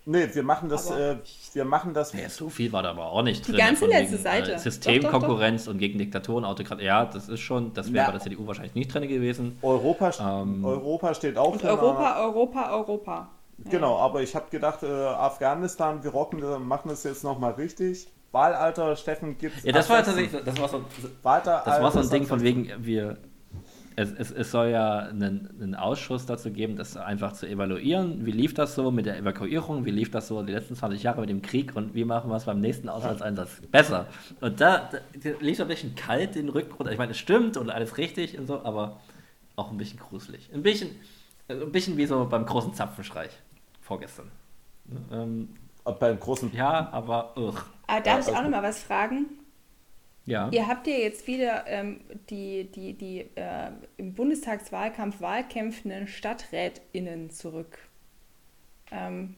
Nee, wir machen das, äh, wir machen das. Ja, so viel war da aber auch nicht drin. Die ganze letzte wegen, Seite. Äh, Systemkonkurrenz und gegen Diktatoren, Autokratie. Ja, das ist schon, das wäre ja. bei der CDU wahrscheinlich nicht drin gewesen. Europa, ähm, Europa steht auch und Europa, Europa, Europa. Genau, aber ich habe gedacht, äh, Afghanistan, wir rocken, machen das jetzt nochmal richtig. Wahlalter, Steffen, gibt es. Ja, das war tatsächlich, das war so, das war so ein Ding von wegen, wir, es, es, es soll ja einen, einen, Ausschuss dazu geben, das einfach zu evaluieren. Wie lief das so mit der Evakuierung? Wie lief das so die letzten 20 Jahre mit dem Krieg? Und wie machen wir es beim nächsten Auslandseinsatz besser? Und da, da lief so ein bisschen kalt den Rücken runter. Ich meine, es stimmt und alles richtig und so, aber auch ein bisschen gruselig. Ein bisschen, ein bisschen wie so beim großen Zapfenstreich vorgestern. Ähm, beim großen. Ja, aber. Ugh. Ah, darf ich auch noch mal was fragen? Ja. Ihr habt ja jetzt wieder ähm, die, die, die äh, im Bundestagswahlkampf wahlkämpfenden StadträtInnen zurück. Ähm,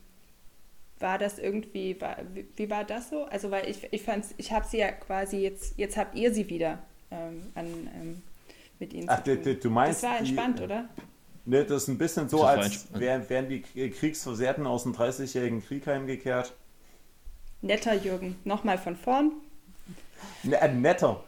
war das irgendwie, war, wie, wie, war das so? Also, weil ich, ich fand ich habe sie ja quasi jetzt, jetzt habt ihr sie wieder ähm, an, ähm, mit ihnen Ach, zu tun. Du, du meinst das war entspannt, die, oder? Ne, das ist ein bisschen so, als wären, wären die Kriegsversehrten aus dem 30-jährigen Krieg heimgekehrt. Netter Jürgen, nochmal von vorn. Ne, äh, netter.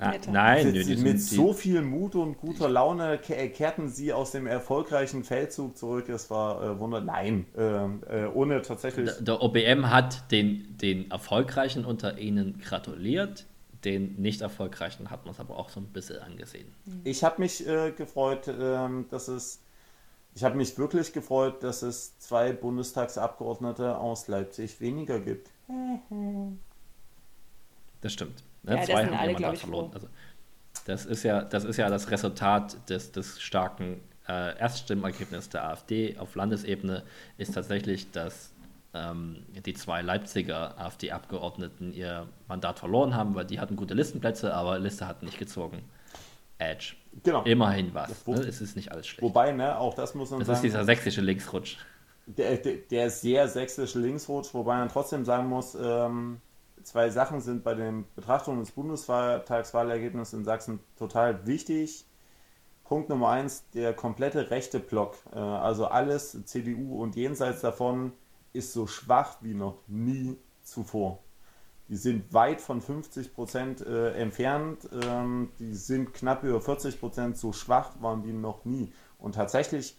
Na, nein, mit, mit, so viel Mut und guter Laune kehrten sie aus dem erfolgreichen Feldzug zurück. Es war äh, wunder. Nein, äh, äh, ohne tatsächlich. Der, der OBM hat den, den Erfolgreichen unter ihnen gratuliert. Den nicht erfolgreichen hat man es aber auch so ein bisschen angesehen. Ich habe mich äh, gefreut, ähm, dass es. Ich habe mich wirklich gefreut, dass es zwei Bundestagsabgeordnete aus Leipzig weniger gibt. Das stimmt. Ne? Ja, Zwei haben alle, ich, verloren. Also, das, ist ja, das ist ja das Resultat des, des starken äh, Erststimmergebnisses der AfD auf Landesebene, ist tatsächlich, dass ähm, die zwei Leipziger AfD-Abgeordneten ihr Mandat verloren haben, weil die hatten gute Listenplätze, aber Liste hat nicht gezogen. Edge. Genau. Immerhin was. Ne? Es ist nicht alles schlecht. Wobei, ne, auch das muss man das sagen. Das ist dieser sächsische Linksrutsch. Der, der, der sehr sächsische Linksrutsch, wobei man trotzdem sagen muss, ähm, zwei Sachen sind bei den Betrachtungen des Bundestagswahlergebnisses in Sachsen total wichtig. Punkt Nummer eins, der komplette rechte Block, äh, also alles CDU und jenseits davon, ist so schwach wie noch nie zuvor. Die sind weit von 50 Prozent äh, entfernt, ähm, die sind knapp über 40 Prozent, so schwach waren die noch nie. Und tatsächlich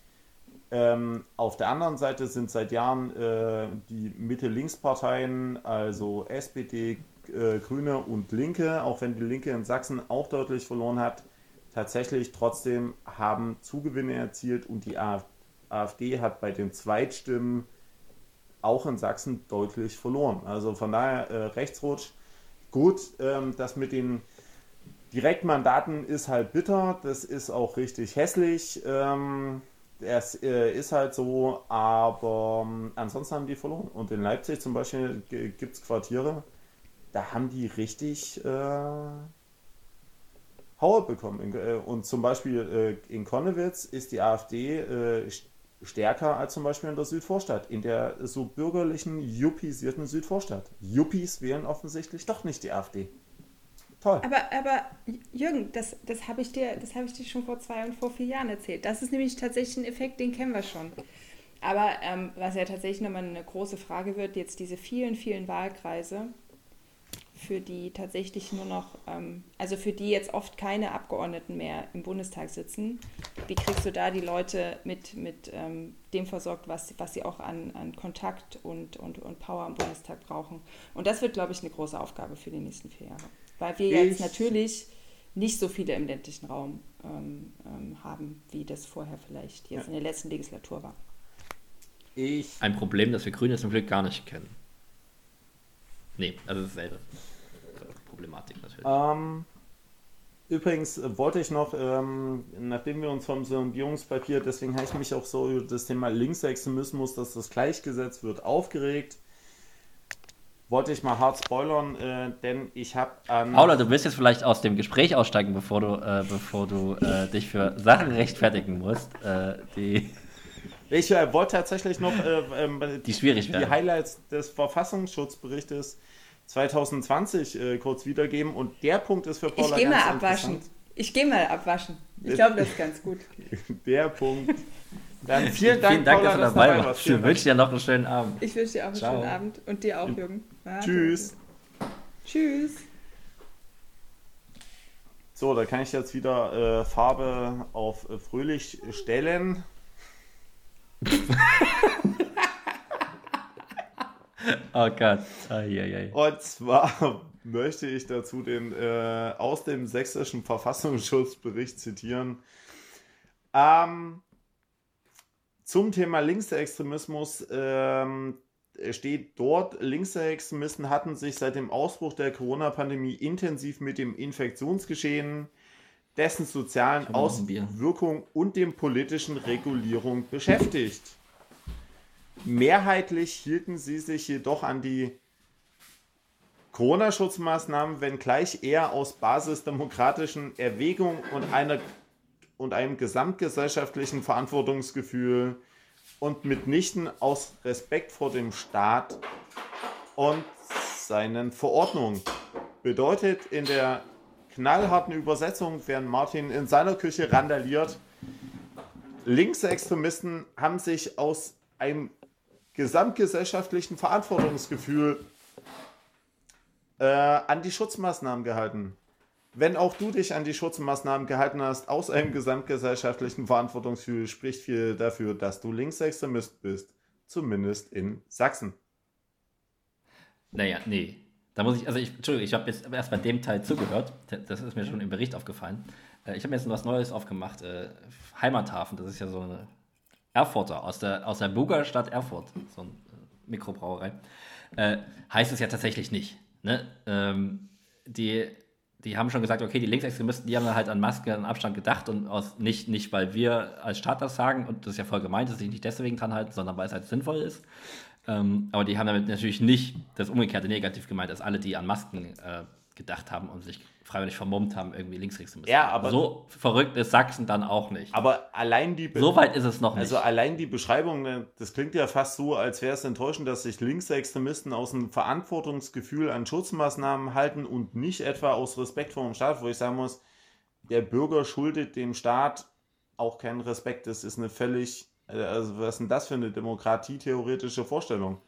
Ähm, auf der anderen Seite sind seit Jahren äh, die Mitte-Links-Parteien, also SPD, äh, Grüne und Linke, auch wenn die Linke in Sachsen auch deutlich verloren hat, tatsächlich trotzdem haben Zugewinne erzielt und die AfD hat bei den Zweitstimmen auch in Sachsen deutlich verloren. Also von daher äh, Rechtsrutsch. Gut, ähm, das mit den Direktmandaten ist halt bitter, das ist auch richtig hässlich. Ähm, es äh, ist halt so, aber ähm, ansonsten haben die verloren. Und in Leipzig zum Beispiel gibt es Quartiere, da haben die richtig äh, Hauer bekommen. Äh, und zum Beispiel äh, in Konnewitz ist die AfD äh, stärker als zum Beispiel in der Südvorstadt, in der so bürgerlichen, juppisierten Südvorstadt. Juppies wählen offensichtlich doch nicht die AfD. Toll. Aber, aber Jürgen, das, das habe ich, dir, hab ich dir schon vor zwei und vor vier Jahren erzählt. Das ist nämlich tatsächlich ein Effekt, den kennen wir schon. Aber ähm, was ja tatsächlich nochmal eine große Frage wird, jetzt diese vielen, vielen Wahlkreise, für die tatsächlich nur noch, ähm, also für die jetzt oft keine Abgeordneten mehr im Bundestag sitzen. Wie kriegst du da die Leute mit, mit ähm, dem versorgt, was, was sie auch an, an Kontakt und, und, und Power im Bundestag brauchen? Und das wird, glaube ich, eine große Aufgabe für die nächsten vier Jahre. Weil wir ich jetzt natürlich nicht so viele im ländlichen Raum ähm, ähm haben, wie das vorher vielleicht jetzt ja. in der letzten Legislatur war. Ich Ein Problem, das wir Grüne zum Glück gar nicht kennen. Nee, also dasselbe. Problematik natürlich. Ähm, übrigens wollte ich noch, ähm, nachdem wir uns vom Sondierungspapier, deswegen habe ich mich auch so über das Thema Linksextremismus, dass das gleichgesetzt wird, aufgeregt. Wollte ich mal hart spoilern, äh, denn ich habe an. Paula, du willst jetzt vielleicht aus dem Gespräch aussteigen, bevor du, äh, bevor du äh, dich für Sachen rechtfertigen musst, äh, die. Ich äh, wollte tatsächlich noch äh, ähm, die, schwierig die Highlights des Verfassungsschutzberichtes 2020 äh, kurz wiedergeben. Und der Punkt ist für Paula Ich gehe mal abwaschen. Ich gehe mal abwaschen. Ich glaube, das ist ganz gut. der Punkt. Dann vielen Dank, vielen Dank Paula, dass du dabei warst. Ich wünsche dir noch einen schönen Abend. Ich wünsche dir auch einen Ciao. schönen Abend. Und dir auch, Jürgen. Ja, Tschüss. Tschüss. So, da kann ich jetzt wieder äh, Farbe auf äh, fröhlich stellen. Oh Gott. Ai, Und zwar möchte ich dazu den äh, aus dem sächsischen Verfassungsschutzbericht zitieren. Ähm, zum Thema Linksextremismus ähm, steht dort, Linksextremisten hatten sich seit dem Ausbruch der Corona-Pandemie intensiv mit dem Infektionsgeschehen, dessen sozialen Auswirkungen und dem politischen Regulierung beschäftigt. Mehrheitlich hielten sie sich jedoch an die Corona-Schutzmaßnahmen, wenngleich eher aus basisdemokratischen Erwägungen und, einer, und einem gesamtgesellschaftlichen Verantwortungsgefühl und mitnichten aus Respekt vor dem Staat und seinen Verordnungen. Bedeutet in der knallharten Übersetzung, während Martin in seiner Küche randaliert, Linksextremisten haben sich aus einem gesamtgesellschaftlichen Verantwortungsgefühl äh, an die Schutzmaßnahmen gehalten. Wenn auch du dich an die Schutzmaßnahmen gehalten hast, aus einem gesamtgesellschaftlichen Verantwortungsgefühl, spricht viel dafür, dass du Linksextremist bist. Zumindest in Sachsen. Naja, nee. Da muss ich, also ich, Entschuldigung, ich habe jetzt erst bei dem Teil zugehört. Das ist mir schon im Bericht aufgefallen. Äh, ich habe mir jetzt was Neues aufgemacht. Äh, Heimathafen, das ist ja so eine Erfurter, aus der, aus der Burgerstadt Erfurt, so eine äh, Mikrobrauerei, heißt es ja tatsächlich nicht. Ne? Ähm, die, die haben schon gesagt, okay, die Linksextremisten, die haben halt an Maske und Abstand gedacht und aus, nicht, nicht, weil wir als Staat das sagen, und das ist ja voll gemeint, dass sie sich nicht deswegen dran halten, sondern weil es halt sinnvoll ist. Ähm, aber die haben damit natürlich nicht das Umgekehrte negativ gemeint, dass alle, die an Masken äh, gedacht haben und sich freiwillig vermummt haben, irgendwie müssen. Ja, aber so verrückt ist Sachsen dann auch nicht. Aber allein die Be so weit ist es noch nicht. Also allein die Beschreibung, ne, das klingt ja fast so, als wäre es enttäuschend, dass sich Linksextremisten aus einem Verantwortungsgefühl an Schutzmaßnahmen halten und nicht etwa aus Respekt vor dem Staat, wo ich sagen muss, der Bürger schuldet dem Staat auch keinen Respekt. Das ist eine völlig, also was ist denn das für eine demokratietheoretische Vorstellung?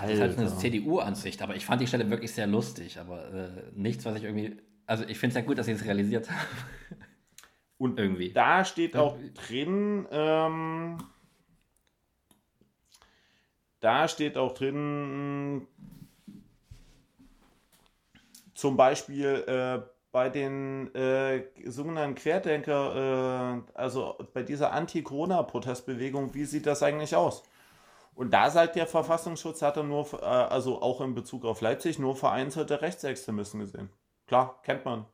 Das ist halt eine CDU-Ansicht, aber ich fand die Stelle wirklich sehr lustig, aber äh, nichts, was ich irgendwie. Also ich finde es ja gut, dass sie es realisiert haben. Und Irgendwie. da steht auch drin, ähm, da steht auch drin, zum Beispiel äh, bei den äh, sogenannten Querdenker, äh, also bei dieser Anti-Corona-Protestbewegung, wie sieht das eigentlich aus? Und da sagt der Verfassungsschutz, hat er nur, äh, also auch in Bezug auf Leipzig, nur vereinzelte Rechtsextremisten gesehen. Klar, kennt man.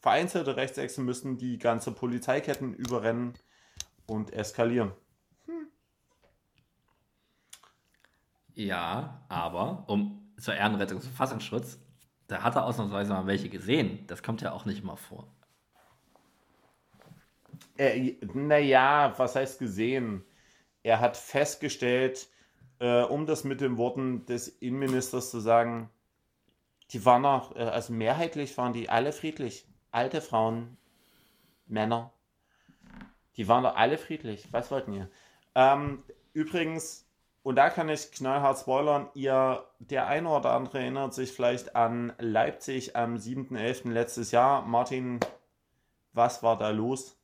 Vereinzelte Rechtsextremisten, die ganze Polizeiketten überrennen und eskalieren. Ja, aber um zur Ehrenrettung des Verfassungsschutz, da hat er ausnahmsweise mal welche gesehen. Das kommt ja auch nicht immer vor. Äh, naja, was heißt gesehen? Er hat festgestellt, äh, um das mit den Worten des Innenministers zu sagen, die waren auch, äh, also mehrheitlich waren die alle friedlich. Alte Frauen, Männer, die waren doch alle friedlich. Was wollten ihr? Ähm, übrigens, und da kann ich knallhart spoilern, ihr, der eine oder andere erinnert sich vielleicht an Leipzig am 7.11. letztes Jahr. Martin, was war da los?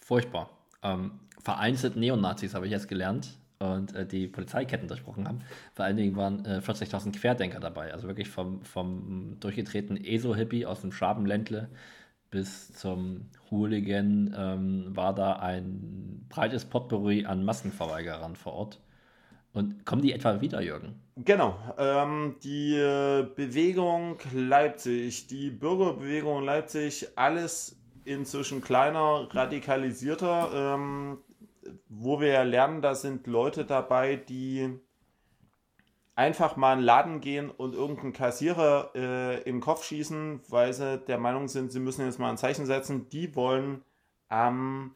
Furchtbar. Ähm, vereinzelt Neonazis habe ich jetzt gelernt und äh, die Polizeiketten durchbrochen haben. Vor allen Dingen waren äh, 40.000 Querdenker dabei. Also wirklich vom, vom durchgetretenen ESO-Hippie aus dem Schwabenländle bis zum Hooligan ähm, war da ein breites Potpourri an Maskenverweigerern vor Ort. Und kommen die etwa wieder, Jürgen? Genau, ähm, die äh, Bewegung Leipzig, die Bürgerbewegung Leipzig, alles inzwischen kleiner, radikalisierter, ähm, wo wir ja lernen, da sind Leute dabei, die einfach mal in den Laden gehen und irgendeinen Kassierer äh, den Kopf schießen, weil sie der Meinung sind, sie müssen jetzt mal ein Zeichen setzen. Die wollen am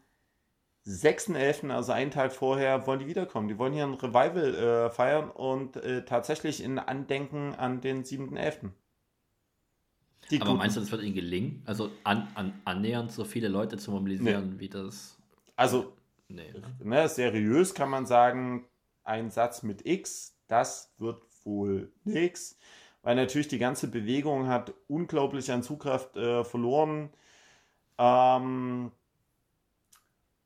6.11., also einen Tag vorher, wollen die wiederkommen. Die wollen hier ein Revival äh, feiern und äh, tatsächlich in Andenken an den 7.11. Die Aber meinst du, das wird ihnen gelingen? Also an, an, annähernd so viele Leute zu mobilisieren, nee. wie das. Also, nee, ne? seriös kann man sagen, ein Satz mit X, das wird wohl nichts. Weil natürlich die ganze Bewegung hat unglaublich an Zugkraft äh, verloren. Ähm,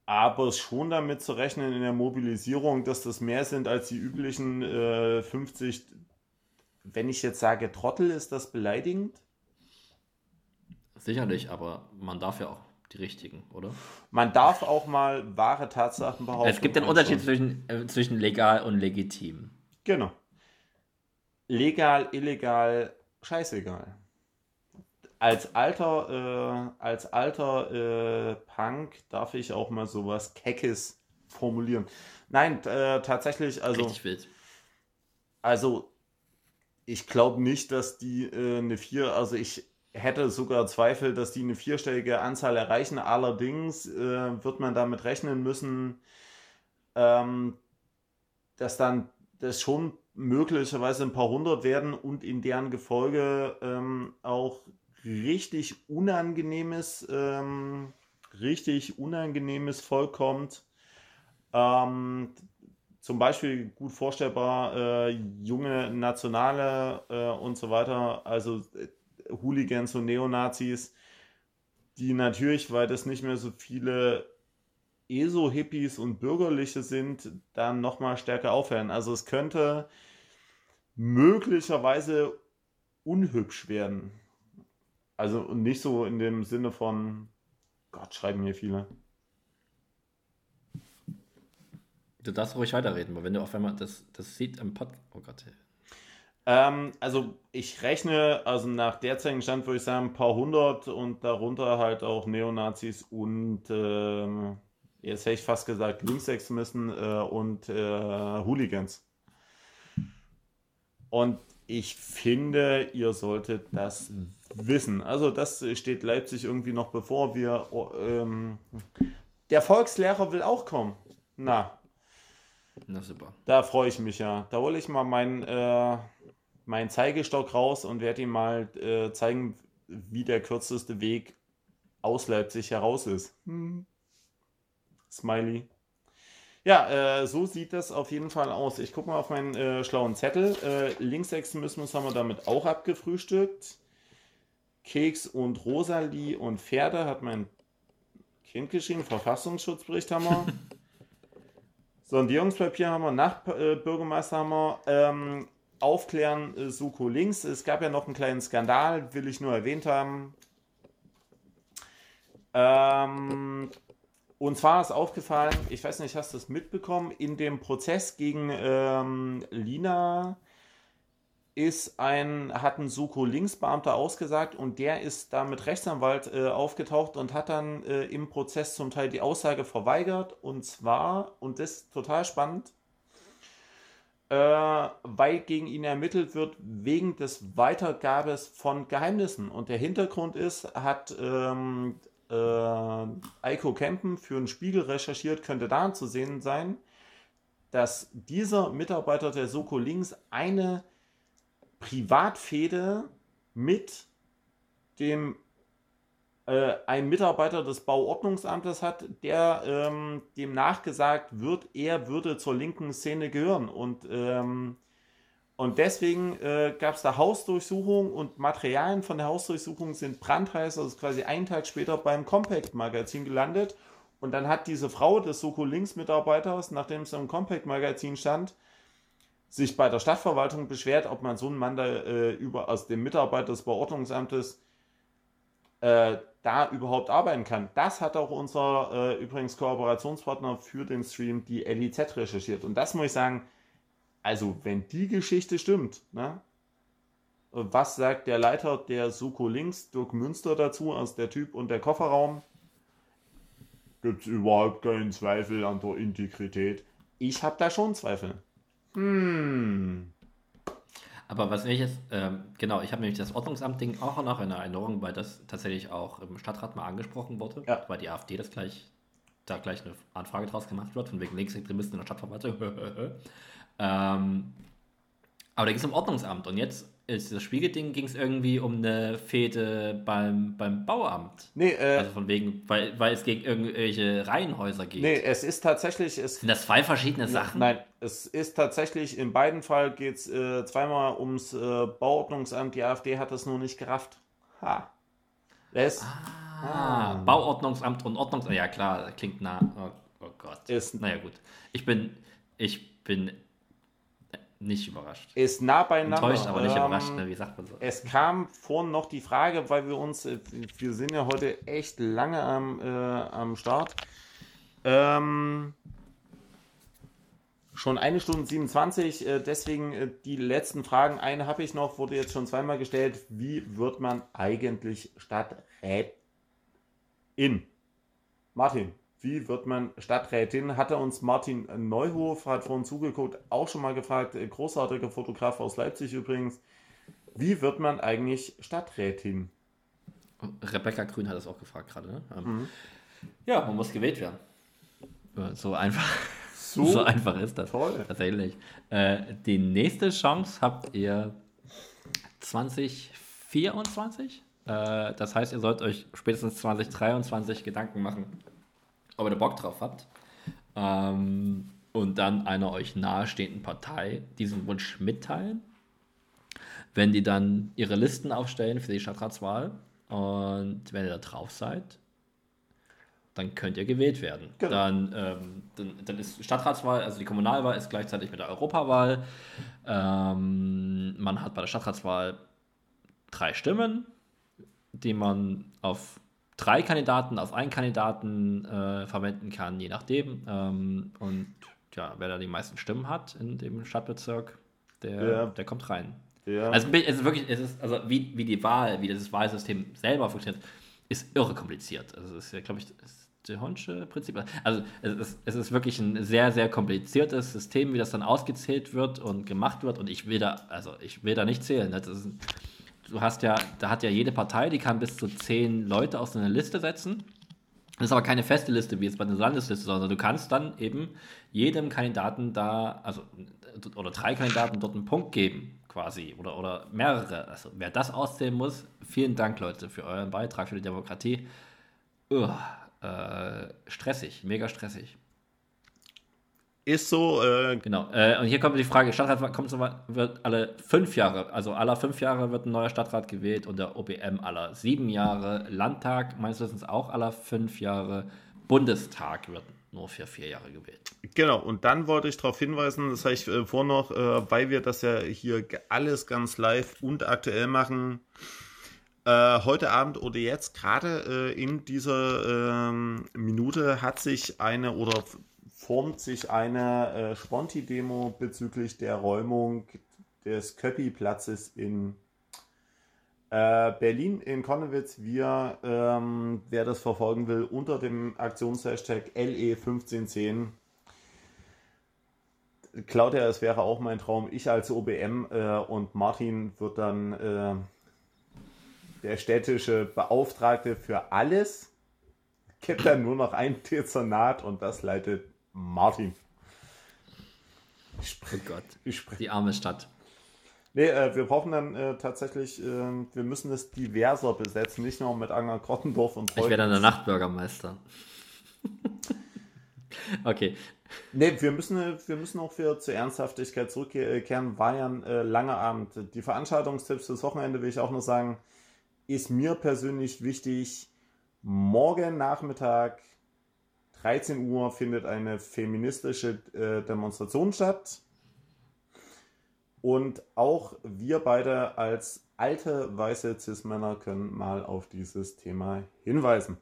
aber schon damit zu rechnen in der Mobilisierung, dass das mehr sind als die üblichen äh, 50. Wenn ich jetzt sage Trottel, ist das beleidigend? Sicherlich, aber man darf ja auch die richtigen, oder? Man darf auch mal wahre Tatsachen behaupten. Es gibt den Unterschied zwischen, äh, zwischen legal und legitim. Genau. Legal, illegal, scheißegal. Als alter, äh, als alter äh, Punk darf ich auch mal sowas Keckes formulieren. Nein, äh, tatsächlich, also. Richtig wild. Also, ich glaube nicht, dass die äh, eine 4, also ich hätte sogar Zweifel, dass die eine vierstellige Anzahl erreichen. Allerdings äh, wird man damit rechnen müssen, ähm, dass dann das schon möglicherweise ein paar hundert werden und in deren Gefolge ähm, auch richtig unangenehmes, ähm, richtig unangenehmes Volk kommt. Ähm, zum Beispiel gut vorstellbar äh, junge Nationale äh, und so weiter. Also äh, Hooligans und Neonazis, die natürlich, weil das nicht mehr so viele ESO-Hippies und Bürgerliche sind, dann nochmal stärker aufhören. Also es könnte möglicherweise unhübsch werden. Also nicht so in dem Sinne von, Gott, schreiben hier viele. Du darfst ruhig weiterreden, weil wenn du auf einmal das, das sieht im Pod. Oh Gott, ähm, also ich rechne, also nach derzeitigen Stand würde ich sagen, ein paar hundert und darunter halt auch Neonazis und ähm, jetzt hätte ich fast gesagt Linksextremisten äh, und äh, Hooligans. Und ich finde, ihr solltet das wissen. Also das steht Leipzig irgendwie noch bevor. Wir, ähm, der Volkslehrer will auch kommen. Na. Na super. Da freue ich mich ja. Da hole ich mal meinen äh, meinen Zeigestock raus und werde ihm mal äh, zeigen, wie der kürzeste Weg aus Leipzig heraus ist. Hm. Smiley. Ja, äh, so sieht das auf jeden Fall aus. Ich gucke mal auf meinen äh, schlauen Zettel. Äh, Linksextremismus haben wir damit auch abgefrühstückt. Keks und Rosalie und Pferde hat mein Kind geschrieben. Verfassungsschutzbericht haben wir. Sondierungspapier haben wir. Nachbürgermeister haben wir. Ähm, aufklären, äh, Suko links. Es gab ja noch einen kleinen Skandal, will ich nur erwähnt haben. Ähm, und zwar ist aufgefallen, ich weiß nicht, hast du das mitbekommen, in dem Prozess gegen ähm, Lina ist ein, hat ein Suko Linksbeamter ausgesagt und der ist da mit Rechtsanwalt äh, aufgetaucht und hat dann äh, im Prozess zum Teil die Aussage verweigert. Und zwar, und das ist total spannend, weil gegen ihn ermittelt wird wegen des Weitergabes von Geheimnissen. Und der Hintergrund ist, hat ähm, äh, Eiko Kempen für einen Spiegel recherchiert, könnte da zu sehen sein, dass dieser Mitarbeiter der Soko Links eine Privatfehde mit dem äh, ein Mitarbeiter des Bauordnungsamtes hat, der ähm, dem nachgesagt wird, er würde zur linken Szene gehören. Und, ähm, und deswegen äh, gab es da Hausdurchsuchung und Materialien von der Hausdurchsuchung sind brandheiß, also quasi einen Tag später beim Compact-Magazin gelandet. Und dann hat diese Frau des Soko Links-Mitarbeiters, nachdem es im Compact-Magazin stand, sich bei der Stadtverwaltung beschwert, ob man so einen Mann da äh, über, aus dem Mitarbeiter des Bauordnungsamtes äh, da überhaupt arbeiten kann. Das hat auch unser äh, übrigens Kooperationspartner für den Stream, die LIZ, recherchiert. Und das muss ich sagen, also wenn die Geschichte stimmt, ne? was sagt der Leiter der Suko Links, Dirk Münster dazu, als der Typ und der Kofferraum? Gibt es überhaupt keinen Zweifel an der Integrität? Ich habe da schon Zweifel. Hm. Aber was ich jetzt, ähm, genau, ich habe nämlich das Ordnungsamt-Ding auch noch in Erinnerung, weil das tatsächlich auch im Stadtrat mal angesprochen wurde, ja. weil die AfD das gleich, da gleich eine Anfrage draus gemacht wird, von wegen Linksextremisten in der Stadtverwaltung. ähm, aber da ging es um Ordnungsamt und jetzt ist das Spiegelding ging es irgendwie um eine Fehde beim, beim Bauamt. Nee, äh, also von wegen, weil, weil es gegen irgendwelche Reihenhäuser geht. Nee, es ist tatsächlich. Es, Sind das zwei verschiedene Sachen? Nein, es ist tatsächlich, in beiden Fällen geht es äh, zweimal ums äh, Bauordnungsamt. Die AfD hat es nur nicht gerafft. Ha. Es, ah, ah. Bauordnungsamt und Ordnungsamt. Ja, klar, klingt nah. Oh, oh Gott. Ist, naja, gut. Ich bin, ich bin nicht überrascht. Ist nah beieinander. Enttäuscht, aber nicht ähm, überrascht, ne? wie sagt man so? Es kam vorhin noch die Frage, weil wir uns, äh, wir sind ja heute echt lange am, äh, am Start. Ähm, schon eine Stunde 27, äh, deswegen äh, die letzten Fragen. Eine habe ich noch, wurde jetzt schon zweimal gestellt. Wie wird man eigentlich Stadträtin? Martin, wie wird man Stadträtin? Hatte uns Martin Neuhof, hat vorhin zugeguckt, auch schon mal gefragt, äh, großartiger Fotograf aus Leipzig übrigens. Wie wird man eigentlich Stadträtin? Rebecca Grün hat es auch gefragt gerade. Ne? Ähm, mhm. Ja, man muss gewählt werden. So einfach. So, so einfach ist das. Toll. Tatsächlich. Äh, die nächste Chance habt ihr 2024. Äh, das heißt, ihr sollt euch spätestens 2023 Gedanken machen, ob ihr Bock drauf habt. Ähm, und dann einer euch nahestehenden Partei diesen Wunsch mitteilen. Wenn die dann ihre Listen aufstellen für die Stadtratswahl und wenn ihr da drauf seid, dann könnt ihr gewählt werden. Genau. Dann, ähm, dann, dann, ist Stadtratswahl, also die Kommunalwahl ist gleichzeitig mit der Europawahl. Ähm, man hat bei der Stadtratswahl drei Stimmen, die man auf drei Kandidaten auf einen Kandidaten äh, verwenden kann, je nachdem. Ähm, und ja, wer da die meisten Stimmen hat in dem Stadtbezirk, der, ja. der kommt rein. Ja. Also es ist wirklich, es ist, also wie, wie die Wahl, wie dieses Wahlsystem selber funktioniert, ist irre kompliziert. Also es ist ja, glaube ich, das Honsche Prinzip. Also es ist, es ist wirklich ein sehr, sehr kompliziertes System, wie das dann ausgezählt wird und gemacht wird. Und ich will da, also ich will da nicht zählen. Das ist ein, du hast ja, da hat ja jede Partei, die kann bis zu zehn Leute auf so eine Liste setzen. Das ist aber keine feste Liste, wie jetzt bei einer Landesliste, sondern du kannst dann eben jedem Kandidaten da, also oder drei Kandidaten dort einen Punkt geben, quasi, oder, oder mehrere. Also wer das auszählen muss, vielen Dank, Leute, für euren Beitrag für die Demokratie. Uah, äh, stressig, mega stressig. Ist so. Äh, genau. Äh, und hier kommt die Frage: Stadtrat kommt so, wird alle fünf Jahre, also alle fünf Jahre wird ein neuer Stadtrat gewählt und der OBM aller sieben Jahre. Landtag meines Wissens auch aller fünf Jahre. Bundestag wird nur für vier Jahre gewählt. Genau, und dann wollte ich darauf hinweisen, das habe ich äh, vor noch, äh, weil wir das ja hier alles ganz live und aktuell machen. Äh, heute Abend oder jetzt, gerade äh, in dieser ähm, Minute, hat sich eine oder formt sich eine äh, Sponti-Demo bezüglich der Räumung des Köppi-Platzes in äh, Berlin in Konnewitz. Wir, ähm, wer das verfolgen will, unter dem Aktionshashtag LE1510. Claudia, es wäre auch mein Traum, ich als OBM äh, und Martin wird dann äh, der städtische Beauftragte für alles. Gibt dann nur noch ein Dezernat und das leitet Martin. Ich oh Gott, ich die arme Stadt. Nee, äh, wir brauchen dann äh, tatsächlich, äh, wir müssen es diverser besetzen, nicht nur mit Anger Grottendorf und Treukens. Ich werde dann der Nachtbürgermeister. okay. Nee, wir müssen, wir müssen auch wieder zur Ernsthaftigkeit zurückkehren. War ja ein äh, langer Abend. Die Veranstaltungstipps fürs Wochenende will ich auch nur sagen, ist mir persönlich wichtig. Morgen Nachmittag 13 Uhr findet eine feministische äh, Demonstration statt. Und auch wir beide als alte weiße Cis-Männer können mal auf dieses Thema hinweisen.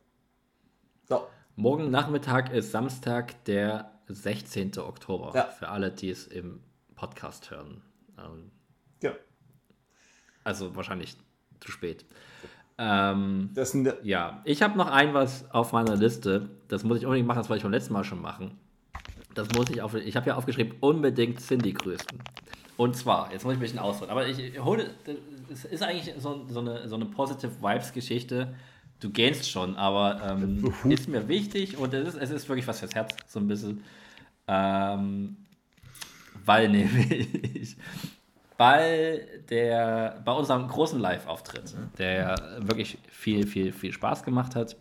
So. Morgen Nachmittag ist Samstag, der 16. Oktober. Ja. Für alle, die es im Podcast hören. Ähm, ja. Also wahrscheinlich zu spät. Ähm, das, ja, ich habe noch ein was auf meiner Liste. Das muss ich unbedingt machen, das wollte ich beim letzten Mal schon machen. Das muss ich auf. Ich habe ja aufgeschrieben, unbedingt Cindy grüßen. Und zwar, jetzt muss ich ein bisschen ausholen, aber ich hole. Es ist eigentlich so, so, eine, so eine Positive Vibes-Geschichte. Du gähnst schon, aber ähm, ist mir wichtig und es ist, es ist wirklich was fürs Herz, so ein bisschen. Ähm, weil nämlich bei, der, bei unserem großen Live-Auftritt, der wirklich viel, viel, viel Spaß gemacht hat,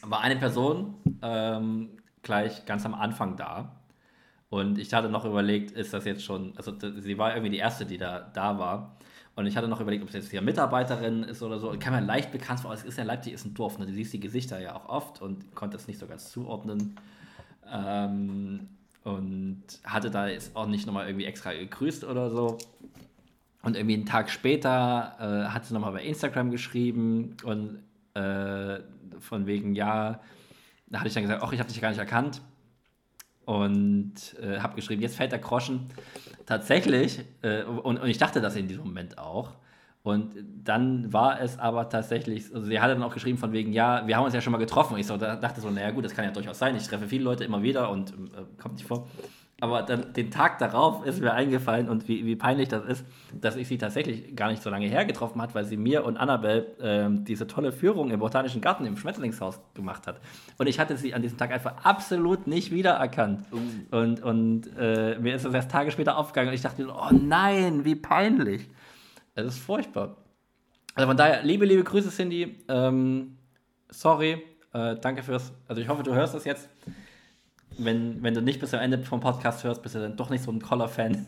war eine Person ähm, gleich ganz am Anfang da. Und ich hatte noch überlegt, ist das jetzt schon, also sie war irgendwie die erste, die da, da war. Und ich hatte noch überlegt, ob es jetzt hier Mitarbeiterin ist oder so. Ich kann mir leicht bekannt vor, es ist ja Leipzig ist ein Dorf, ne? du siehst die Gesichter ja auch oft und konnte es nicht so ganz zuordnen. Ähm, und hatte da jetzt auch nicht nochmal irgendwie extra gegrüßt oder so. Und irgendwie einen Tag später äh, hat sie nochmal bei Instagram geschrieben und äh, von wegen, ja, da hatte ich dann gesagt, ach, ich habe dich gar nicht erkannt. Und äh, habe geschrieben, jetzt fällt der Groschen. Tatsächlich, äh, und, und ich dachte das in diesem Moment auch. Und dann war es aber tatsächlich, also sie hat dann auch geschrieben von wegen, ja, wir haben uns ja schon mal getroffen. Und ich so, da dachte so, naja gut, das kann ja durchaus sein. Ich treffe viele Leute immer wieder und äh, kommt nicht vor. Aber dann den Tag darauf ist mir eingefallen und wie, wie peinlich das ist, dass ich sie tatsächlich gar nicht so lange her getroffen hat, weil sie mir und Annabelle äh, diese tolle Führung im Botanischen Garten im Schmetterlingshaus gemacht hat. Und ich hatte sie an diesem Tag einfach absolut nicht wiedererkannt. Uh. Und, und äh, mir ist das erst Tage später aufgegangen und ich dachte, oh nein, wie peinlich. Es ist furchtbar. Also von daher, liebe, liebe Grüße, Cindy. Ähm, sorry, äh, danke fürs. Also ich hoffe, du hörst das jetzt wenn, wenn du nicht bis zum Ende vom Podcast hörst, bist du dann doch nicht so ein Collar-Fan.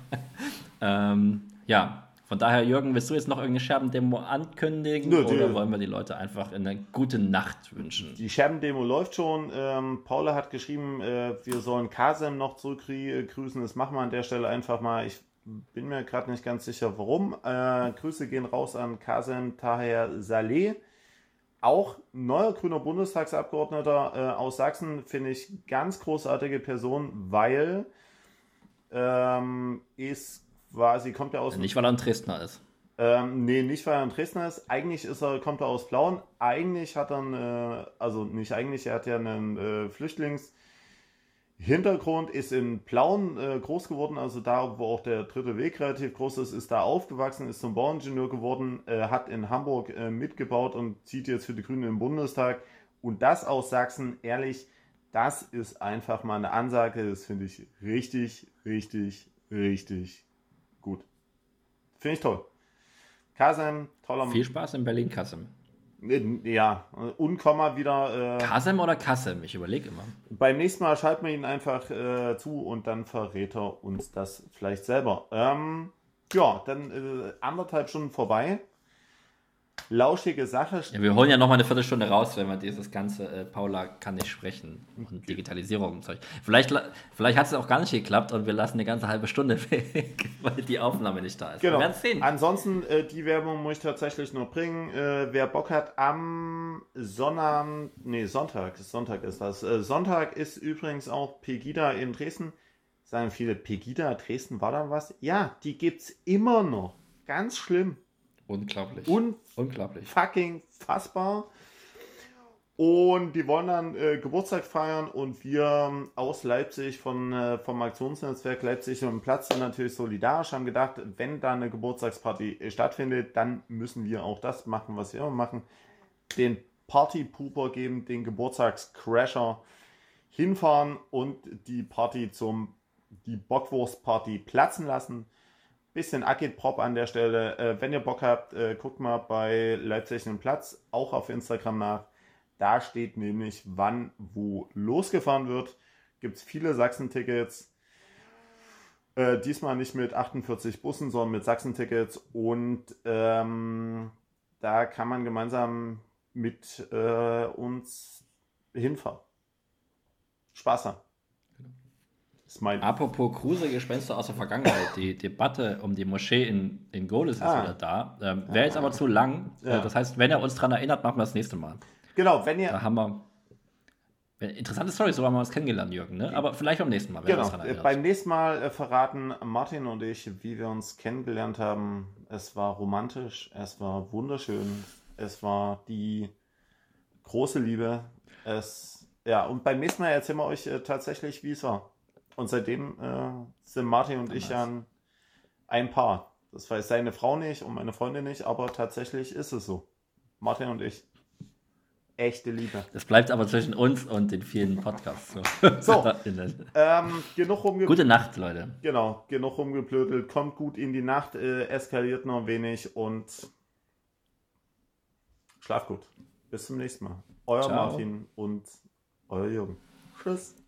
ähm, ja, von daher, Jürgen, willst du jetzt noch irgendeine Scherbendemo ankündigen Nö, oder wollen wir die Leute einfach eine gute Nacht wünschen? Die Scherbendemo läuft schon. Ähm, Paula hat geschrieben, äh, wir sollen Kasem noch zurückgrüßen. Das machen wir an der Stelle einfach mal. Ich bin mir gerade nicht ganz sicher, warum. Äh, Grüße gehen raus an Kasem Taher Saleh. Auch neuer grüner Bundestagsabgeordneter äh, aus Sachsen finde ich ganz großartige Person, weil ähm, ist quasi, kommt er aus. Nicht, weil er ein Dresdner ist. Ähm, nee, nicht weil er ein Dresdner ist. Eigentlich ist er, kommt er aus Plauen. Eigentlich hat er, einen, äh, also nicht eigentlich, er hat ja einen äh, Flüchtlings- Hintergrund ist in Plauen äh, groß geworden, also da, wo auch der dritte Weg relativ groß ist, ist da aufgewachsen, ist zum Bauingenieur geworden, äh, hat in Hamburg äh, mitgebaut und zieht jetzt für die Grünen im Bundestag. Und das aus Sachsen, ehrlich, das ist einfach mal eine Ansage, das finde ich richtig, richtig, richtig gut. Finde ich toll. Kasem, toller Viel Spaß in Berlin, Kasem. Ja, und Komma wieder. Äh, Kasem oder Kassem? Ich überlege immer. Beim nächsten Mal schalten wir ihn einfach äh, zu und dann verrät er uns das vielleicht selber. Ähm, ja, dann äh, anderthalb Stunden vorbei lauschige Sache. Ja, wir holen ja noch mal eine Viertelstunde raus, wenn wir dieses ganze äh, Paula kann nicht sprechen und Digitalisierung und Zeug. Vielleicht, vielleicht hat es auch gar nicht geklappt und wir lassen eine ganze halbe Stunde weg, weil die Aufnahme nicht da ist. Genau. Wir sehen. Ansonsten, äh, die Werbung muss ich tatsächlich noch bringen. Äh, wer Bock hat, am Sonntag, nee, Sonntag, Sonntag ist das. Äh, Sonntag ist übrigens auch Pegida in Dresden. Sagen viele, Pegida Dresden war da was? Ja, die gibt es immer noch. Ganz schlimm. Unglaublich. Un Unglaublich. Fucking fassbar. Und die wollen dann äh, Geburtstag feiern und wir aus Leipzig von, äh, vom Aktionsnetzwerk Leipzig und Platz sind natürlich solidarisch, haben gedacht, wenn da eine Geburtstagsparty äh, stattfindet, dann müssen wir auch das machen, was wir immer machen. Den Party-Pooper geben, den Geburtstagscrasher hinfahren und die Party zum, die Bockwurst-Party platzen lassen bisschen Agit-Prop an der Stelle. Äh, wenn ihr Bock habt, äh, guckt mal bei Leipzig einen Platz, auch auf Instagram nach. Da steht nämlich, wann wo losgefahren wird. Gibt es viele Sachsen-Tickets. Äh, diesmal nicht mit 48 Bussen, sondern mit Sachsen-Tickets. Und ähm, da kann man gemeinsam mit äh, uns hinfahren. Spaß haben. Apropos Kruse, Gespenster aus der Vergangenheit. Die Debatte um die Moschee in, in Golis ah. ist wieder da. Ähm, Wäre jetzt aber zu lang. Ja. Das heißt, wenn er uns daran erinnert, machen wir das nächste Mal. Genau, wenn ihr. Da haben wir. Interessante Story, so haben wir uns kennengelernt, Jürgen. Ne? Aber vielleicht beim nächsten Mal. Genau. Beim nächsten Mal äh, verraten Martin und ich, wie wir uns kennengelernt haben. Es war romantisch, es war wunderschön, es war die große Liebe. Es, ja, und beim nächsten Mal erzählen wir euch äh, tatsächlich, wie es war. Und seitdem äh, sind Martin und ich ja ein Paar. Das weiß seine Frau nicht und meine Freundin nicht, aber tatsächlich ist es so. Martin und ich. Echte Liebe. Das bleibt aber zwischen uns und den vielen Podcasts. So, so ähm, genug rumgeblödelt. Gute Nacht, Leute. Genau, genug rumgeblödelt. Kommt gut in die Nacht, äh, eskaliert noch ein wenig und schlaf gut. Bis zum nächsten Mal. Euer Ciao. Martin und euer Jürgen. Tschüss.